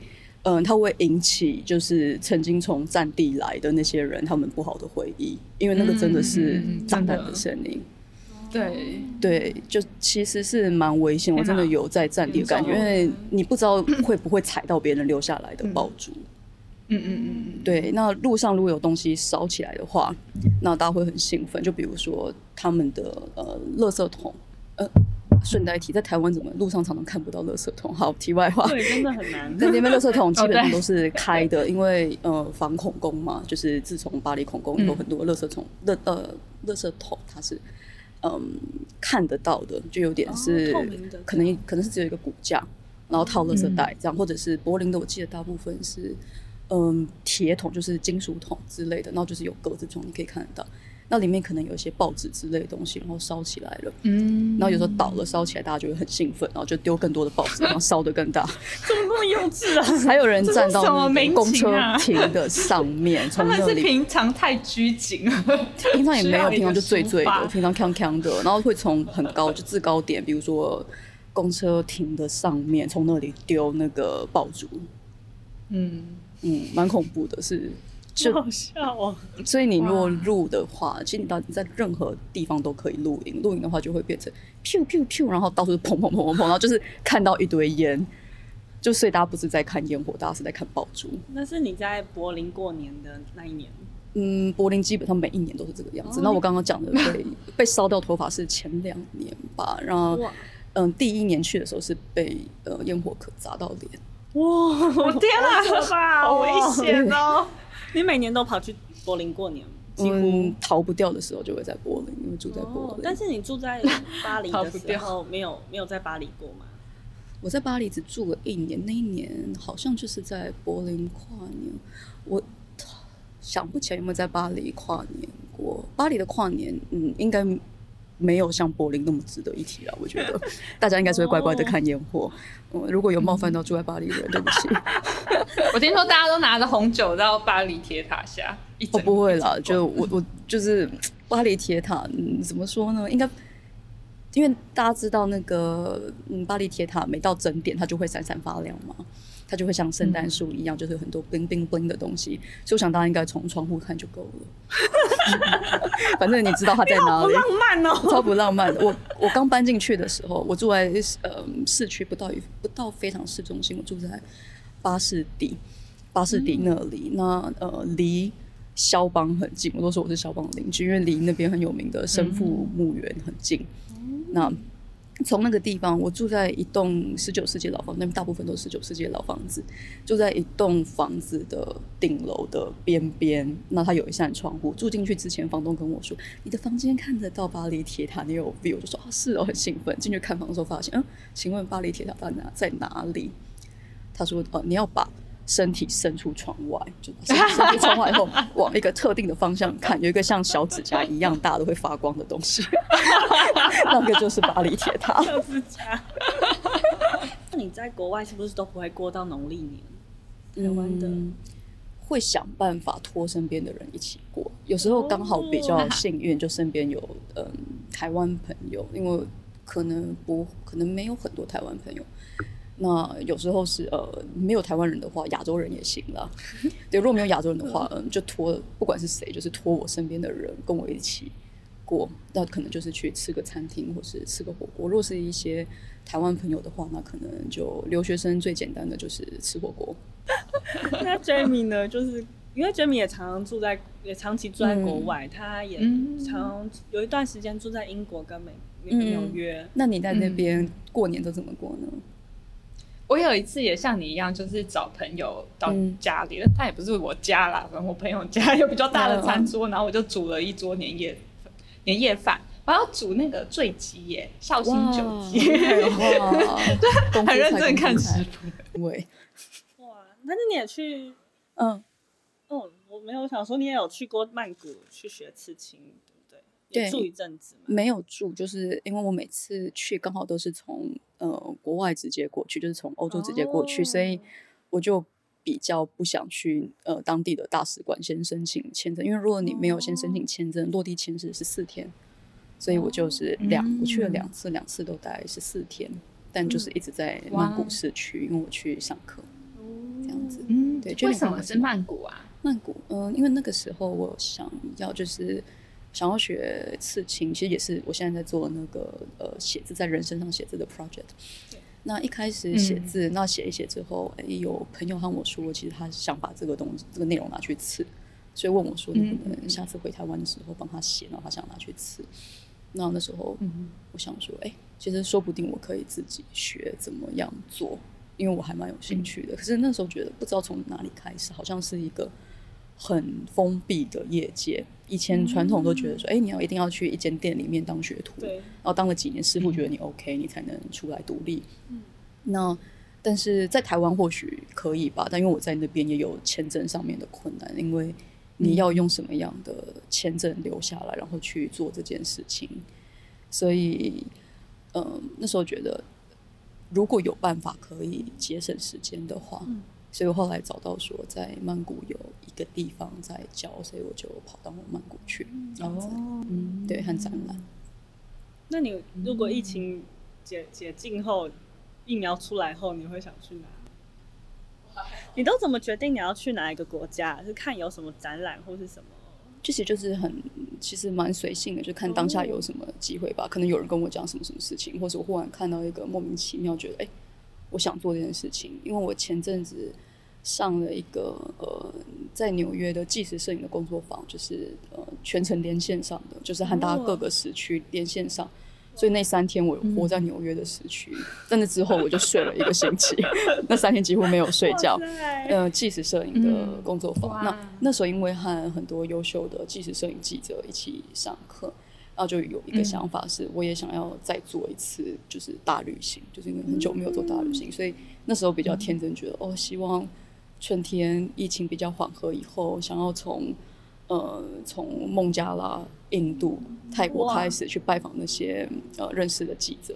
Speaker 4: 嗯，它会引起就是曾经从战地来的那些人他们不好的回忆，因为那个真的是炸弹的声音。
Speaker 5: 对
Speaker 4: 对，就其实是蛮危险。我真的有在战地的感觉，因为你不知道会不会踩到别人留下来的爆竹。
Speaker 5: 嗯嗯嗯嗯。
Speaker 4: 对，那路上如果有东西烧起来的话，那大家会很兴奋。就比如说他们的呃，垃圾桶。呃，顺带提，在台湾怎么路上常常看不到垃圾桶？好，题外话。
Speaker 3: 对，真的很难。
Speaker 4: 那那边垃圾桶基本上都是开的，因为呃，防恐攻嘛，就是自从巴黎恐攻以后，很多垃圾桶垃呃，垃圾桶它是。嗯，看得到的就有点是可能可能是只有一个骨架，然后套垃圾袋这样，或者是柏林的，我记得大部分是嗯铁桶，就是金属桶之类的，然后就是有格子状，你可以看得到。那里面可能有一些报纸之类的东西，然后烧起来了。嗯，然后有时候倒了烧起来，大家就会很兴奋，然后就丢更多的报纸，然后烧得更大。
Speaker 3: 怎么那么幼稚啊？
Speaker 4: 还有人站到公车亭的上面，从那里。他们
Speaker 5: 是平常太拘谨了，
Speaker 4: 平常也没有，平常就醉醉的，平常锵锵的，然后会从很高就制高点，比如说公车亭的上面，从那里丢那个爆竹。嗯嗯，蛮恐怖的，是。
Speaker 3: 就好笑哦！
Speaker 4: 所以你如果录的话，其实你到你在任何地方都可以录影。录影的话就会变成咻咻咻，然后到处砰砰砰砰砰，然后就是看到一堆烟。就所以大家不是在看烟火，大家是在看爆竹。
Speaker 3: 那是你在柏林过年的那一年？
Speaker 4: 嗯，柏林基本上每一年都是这个样子。那、哦、我刚刚讲的被 被烧掉头发是前两年吧？然后嗯，第一年去的时候是被呃烟火壳砸到脸。
Speaker 3: 哇！我天
Speaker 5: 啊，好危险哦！
Speaker 3: 你每年都跑去柏林过年，几乎、
Speaker 4: 嗯、逃不掉的时候就会在柏林，因为住在柏林。
Speaker 3: 哦、但是你住在巴黎的时候，没有没有在巴黎过吗？
Speaker 4: 我在巴黎只住了一年，那一年好像就是在柏林跨年。我想不起来有没有在巴黎跨年过。巴黎的跨年，嗯，应该没有像柏林那么值得一提了。我觉得大家应该是会乖乖的看烟火。嗯、如果有冒犯到住在巴黎的人，对不起。
Speaker 5: 我听说大家都拿着红酒到巴黎铁塔下，
Speaker 4: 我、哦、不会啦，就我我就是巴黎铁塔，嗯，怎么说呢？应该因为大家知道那个嗯，巴黎铁塔每到整点它就会闪闪发亮嘛，它就会像圣诞树一样，就是很多 bling bling bling 的东西。所以我想大家应该从窗户看就够了。反正你知道它在哪里，
Speaker 3: 浪漫哦，
Speaker 4: 超不浪漫。我我刚搬进去的时候，我住在呃市区，不到一不到非常市中心，我住在。巴士底，巴士底那里，嗯、那呃离肖邦很近，我都说我是肖邦的邻居，因为离那边很有名的生父墓园很近。嗯、那从那个地方，我住在一栋十九世纪老房，那边大部分都是十九世纪老房子，住在一栋房子的顶楼的边边。那它有一扇窗户，住进去之前，房东跟我说：“你的房间看得到巴黎铁塔，你有 view。”我就说：“啊，是哦，很兴奋。”进去看房的时候，发现，嗯，请问巴黎铁塔在哪？在哪里？他说：“哦，你要把身体伸出窗外，就伸出窗外后往一个特定的方向看，有一个像小指甲一样大的会发光的东西，那个就是巴黎铁塔。
Speaker 3: 小指甲。那你在国外是不是都不会过到农历年？台湾的、嗯、会想办法拖身边的人一起过，有时候刚好比较幸运，就身边有嗯台湾朋友，因为可能不可能没有很多台湾朋友。”那有时候是呃没有台湾人的话，亚洲人也行啦。对，如果没有亚洲人的话，嗯，就托不管是谁，就是托我身边的人跟我一起过。那可能就是去吃个餐厅，或是吃个火锅。如果是一些台湾朋友的话，那可能就留学生最简单的就是吃火锅。那 Jamie 呢？就是因为 Jamie 也常常住在，也长期住在国外，嗯、他也常有一段时间住在英国跟美纽约、嗯。那
Speaker 4: 你在那边过年都怎么过呢？
Speaker 2: 我有一次也像你一样，就是找朋友到家里，他、嗯、也不是我家啦，反正我朋友家有比较大的餐桌，嗯、然后我就煮了一桌年夜年夜饭，我要煮那个醉鸡耶，绍兴酒鸡，对，很认真看食谱，
Speaker 3: 对，哇，那你也去，嗯，哦，我没有想说你也有去过曼谷去学刺青。对，住一阵子
Speaker 4: 没有住，就是因为我每次去刚好都是从呃国外直接过去，就是从欧洲直接过去，哦，所以我就比较不想去呃当地的大使馆先申请签证，因为如果你没有先申请签证，哦，落地签证是四天，所以我就是两，哦，我去了两次，两次都待十四天，但就是一直在曼谷市区，因为我去上课，这样子，
Speaker 2: 嗯，对，为什么是曼谷啊？
Speaker 4: 曼谷，嗯，呃，因为那个时候我想要就是。想要学刺青，其实也是我现在在做那个呃写字，在人身上写字的 project。那一开始写字，嗯、那写一写之后，哎，有朋友和我说，其实他想把这个东西、这个内容拿去刺，所以问我说，能不能下次回台湾的时候帮他写，然后他想拿去刺。那那时候，我想说，哎，其实说不定我可以自己学怎么样做，因为我还蛮有兴趣的。可是那时候觉得不知道从哪里开始，好像是一个。很封闭的业界，以前传统都觉得说，哎、你要一定要去一间店里面当学徒，然后当了几年师傅觉得你 OK，、嗯、你才能出来独立。嗯，那但是在台湾或许可以吧，但因为我在那边也有签证上面的困难，因为你要用什么样的签证留下来，然后去做这件事情，所以，嗯、呃，那时候觉得如果有办法可以节省时间的话。嗯所以我后来找到说，在曼谷有一个地方在教，所以我就跑到曼谷去，这样子，哦、嗯，对，很展览。
Speaker 3: 那你如果疫情解解禁后，疫苗出来后，你会想去哪？你都怎么决定你要去哪一个国家？是看有什么展览或是什么？
Speaker 4: 其实就是很，其实蛮随性的，就看当下有什么机会吧。哦、可能有人跟我讲什么什么事情，或者我忽然看到一个莫名其妙，觉得哎。欸我想做这件事情，因为我前阵子上了一个呃，在纽约的纪实摄影的工作坊，就是呃全程连线上的，就是和大家各个时区连线上，所以那三天我活在纽约的时区，在、嗯、那之后我就睡了一个星期，那三天几乎没有睡觉。呃，纪实摄影的工作坊，嗯、那那时候因为和很多优秀的纪实摄影记者一起上课。然后就有一个想法是，我也想要再做一次，就是大旅行，就是因为很久没有做大旅行，所以那时候比较天真，觉得哦，希望春天疫情比较缓和以后，想要从呃从孟加拉、印度、泰国开始去拜访那些呃认识的记者，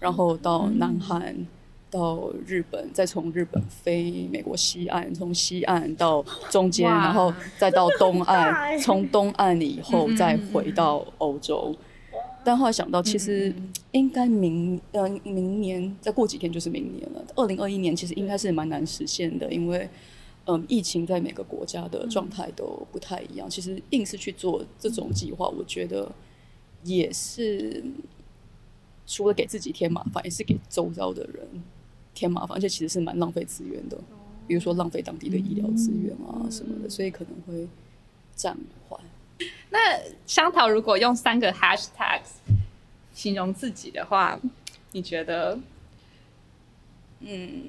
Speaker 4: 然后到南韩。到日本，再从日本飞美国西岸，从西岸到中间，然后再到东岸，从东岸以后再回到欧洲。但后来想到，其实应该明呃明年再过几天就是明年了。二零二一年其实应该是蛮难实现的，因为嗯疫情在每个国家的状态都不太一样。其实硬是去做这种计划，我觉得也是除了给自己添麻烦，也是给周遭的人。添麻烦，而且其实是蛮浪费资源的，比如说浪费当地的医疗资源啊什么的，所以可能会暂缓。
Speaker 2: 那香桃如果用三个 hashtags 形容自己的话，你觉得？
Speaker 4: 嗯，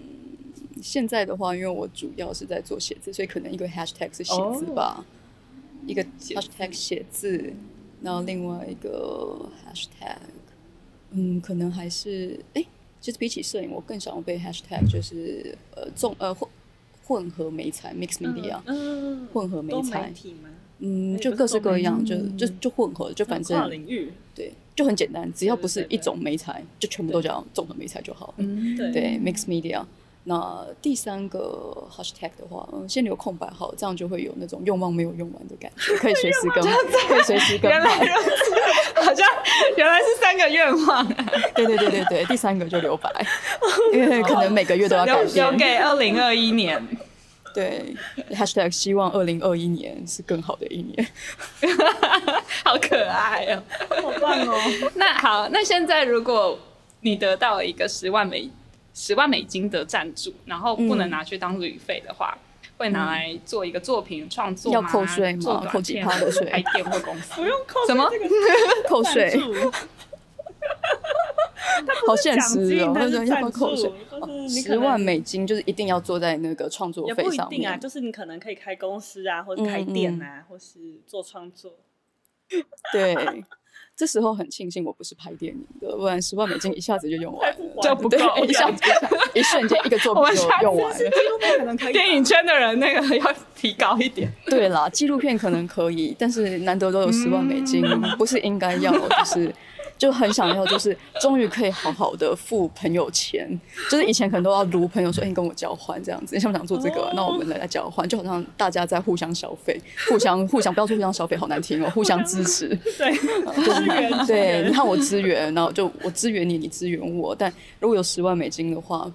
Speaker 4: 现在的话，因为我主要是在做写字，所以可能一个 hashtag 是写字吧，oh, 一个 hashtag 写字，然后另外一个 hashtag，嗯，可能还是哎。欸其实比起摄影，我更想要被 hashtag 就是呃综呃混混合媒材 mix media，嗯，混合媒材，嗯，就各式各样，就就就混合，就反正跨领域，对，就很简单，只要不是一种媒材，就全部都叫综合媒材就好。嗯，对，mix media。那第三个 hashtag 的话，嗯，先留空白好，这样就会有那种用望没有用完的感觉，可以随时更，可以随时更换。
Speaker 2: 好像原来是三个愿望。
Speaker 4: 对对对对对，第三个就留白，因为可能每个月都要改变。
Speaker 2: 留给二零二一年。
Speaker 4: 对，hashtag 希望二零二一年是更好的一年。
Speaker 2: 好可爱哦，
Speaker 3: 好棒哦。
Speaker 2: 那好，那现在如果你得到了一个十万美。十万美金的赞助，然后不能拿去当旅费的话，嗯、会拿来做一个作品创作吗？
Speaker 4: 要扣税吗？扣几趴的税？
Speaker 2: 开店或公司？
Speaker 3: 不用扣
Speaker 2: 什么？
Speaker 4: 扣税？好现实哦！
Speaker 3: 要不要
Speaker 4: 扣税？十万美金就是一定要做在那个创作费上面。
Speaker 3: 也不一定啊，就是你可能可以开公司啊，或者开店啊，嗯、或是做创作。
Speaker 4: 对。这时候很庆幸我不是拍电影的，不然十万美金一下子就用完了，
Speaker 3: 就不够，
Speaker 4: 一下子 一瞬间一个作品就用完了。
Speaker 3: 电影圈的人那个要提高一点。
Speaker 4: 对啦，纪录片可能可以，但是难得都有十万美金，嗯、不是应该要就是。就很想要，就是终于可以好好的付朋友钱，就是以前可能都要卢朋友说，哎、欸，你跟我交换这样子，你想不想做这个？那我们来来交换，就好像大家在互相消费，互相互相不要说互相消费，好难听哦，互相支持。
Speaker 3: 对，
Speaker 4: 资源。对，你看我支援，然后就我支援你，你支援我。但如果有十万美金的话，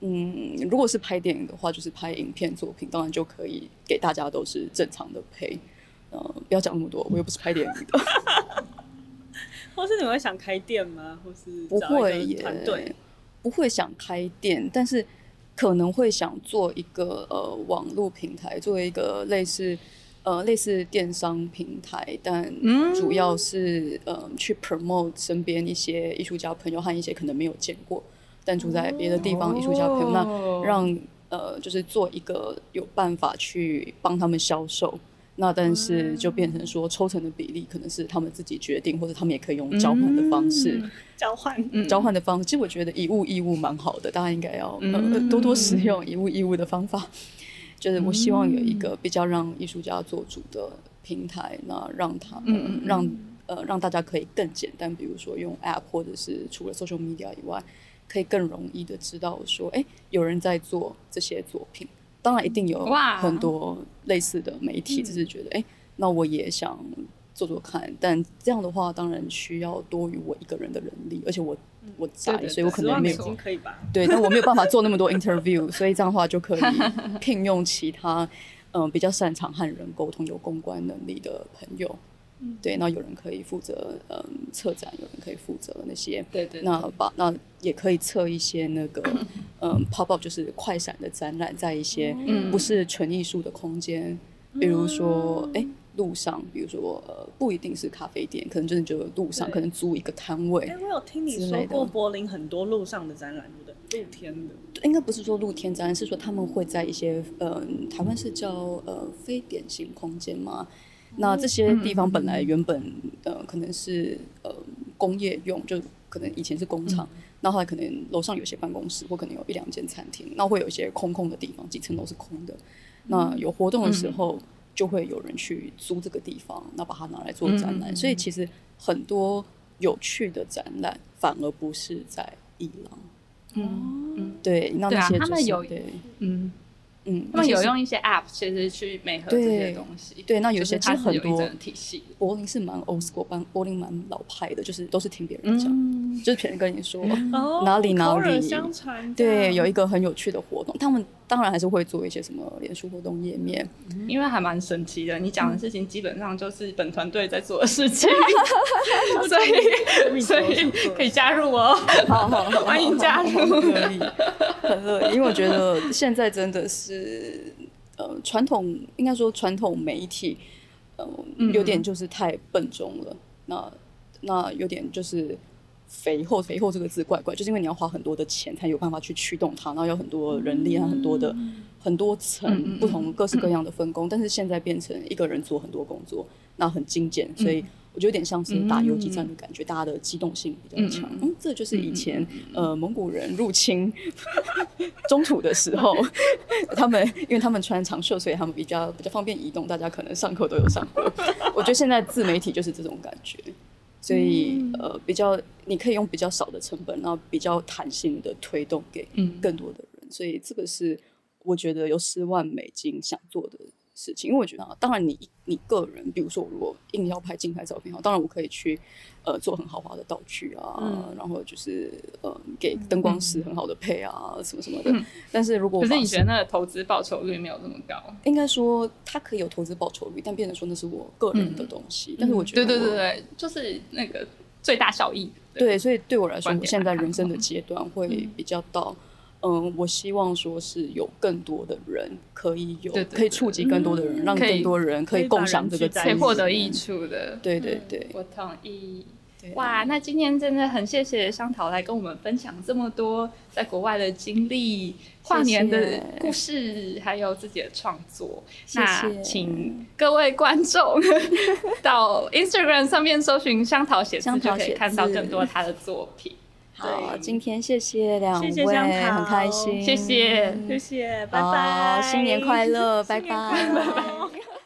Speaker 4: 嗯，如果是拍电影的话，就是拍影片作品，当然就可以给大家都是正常的赔。呃，不要讲那么多，我又不是拍电影的。
Speaker 3: 或是你会想开店吗？或是
Speaker 4: 不会耶，不会想开店，但是可能会想做一个呃网络平台，做一个类似呃类似电商平台，但主要是、嗯、呃去 promote 身边一些艺术家朋友和一些可能没有见过，但住在别的地方艺术家朋友，哦、那让呃就是做一个有办法去帮他们销售。那但是就变成说抽成的比例可能是他们自己决定，或者他们也可以用交换的方式、
Speaker 3: 嗯、交换、
Speaker 4: 嗯、交换的方式。其实我觉得以物易物蛮好的，大家应该要、嗯呃、多多使用以物易物的方法。就是我希望有一个比较让艺术家做主的平台，那让他们、呃、让呃让大家可以更简单，比如说用 App 或者是除了 Social Media 以外，可以更容易的知道说，哎，有人在做这些作品。当然一定有很多类似的媒体，就是觉得哎、欸，那我也想做做看。但这样的话，当然需要多于我一个人的人力，而且我我宅，所以我可能没有
Speaker 3: 可以吧？
Speaker 4: 对，但我没有办法做那么多 interview，所以这样的话就可以 聘用其他嗯比较擅长和人沟通、有公关能力的朋友。对，那有人可以负责嗯策展，有人可以负责那些，
Speaker 3: 对对，
Speaker 4: 那把那也可以测一些那个嗯 pop up 就是快闪的展览，在一些不是纯艺术的空间，比如说哎路上，比如说呃不一定是咖啡店，可能真的就路上可能租一个摊位。
Speaker 3: 哎，我有听你说过柏林很多路上的展览，对不对？露天的，
Speaker 4: 应该不是说露天展览，是说他们会在一些嗯台湾是叫呃非典型空间吗？那这些地方本来原本呃可能是呃工业用，就可能以前是工厂，那后来可能楼上有些办公室，或可能有一两间餐厅，那会有一些空空的地方，几层都是空的。那有活动的时候，就会有人去租这个地方，那把它拿来做展览。所以其实很多有趣的展览，反而不是在伊朗。嗯，对，那那些
Speaker 5: 他们有
Speaker 4: 对，
Speaker 5: 嗯。嗯，他们有用一些 App 其实去美合这些东西。
Speaker 4: 对，那有些其实很多
Speaker 5: 体系。
Speaker 4: 柏林是蛮 old school，柏林蛮老派的，就是都是听别人讲，就是别人跟你说哪里哪里。对，有一个很有趣的活动，他们当然还是会做一些什么脸书活动页面，
Speaker 5: 因为还蛮神奇的。你讲的事情基本上就是本团队在做的事情，所以所以可以加入哦，
Speaker 4: 好好
Speaker 5: 欢迎加入，
Speaker 4: 可以，很乐意，因为我觉得现在真的是。是呃，传统应该说传统媒体，呃，有点就是太笨重了。嗯、那那有点就是肥厚，肥厚这个字怪怪，就是因为你要花很多的钱才有办法去驱动它，然后有很多人力啊，很多的、嗯、很多层不同各式各样的分工。嗯、但是现在变成一个人做很多工作，那很精简，所以。嗯我觉得有点像是打游击战的感觉，嗯、大家的机动性比较强。嗯，这就是以前、嗯、呃蒙古人入侵 中土的时候，他们因为他们穿长袖，所以他们比较比较方便移动。大家可能上课都有上过。我觉得现在自媒体就是这种感觉，所以、嗯、呃比较你可以用比较少的成本，然后比较弹性的推动给更多的人。嗯、所以这个是我觉得有十万美金想做的事情，因为我觉得啊，当然你你个人，比如说我如果硬要拍静态照片，哈，当然我可以去呃做很豪华的道具啊，嗯、然后就是呃给灯光师很好的配啊，嗯、什么什么的。嗯、但是如果
Speaker 5: 可是你觉得那个投资报酬率没有那么高？
Speaker 4: 应该说它可以有投资报酬率，但变成说那是我个人的东西。嗯、但是我觉得
Speaker 5: 对对对对，就是那个最大效益。
Speaker 4: 对，对，所以对我来说，我现在人生的阶段会比较到。嗯，我希望说是有更多的人可以有，可以触及更多的人，让更多人可以共享这个，
Speaker 5: 可以获得益处的。
Speaker 4: 对对对，
Speaker 5: 我同意。
Speaker 2: 哇，那今天真的很谢谢香桃来跟我们分享这么多在国外的经历、跨年的故事，谢谢还有自己的创作。那请各位观众 到 Instagram 上面搜寻香桃写字，就可以看到更多他的作品。
Speaker 4: 好，今天谢谢两位，
Speaker 3: 谢谢，
Speaker 4: 很开心，
Speaker 2: 谢谢，
Speaker 3: 谢谢，拜拜，
Speaker 4: 新年快乐，拜拜，
Speaker 3: 拜拜。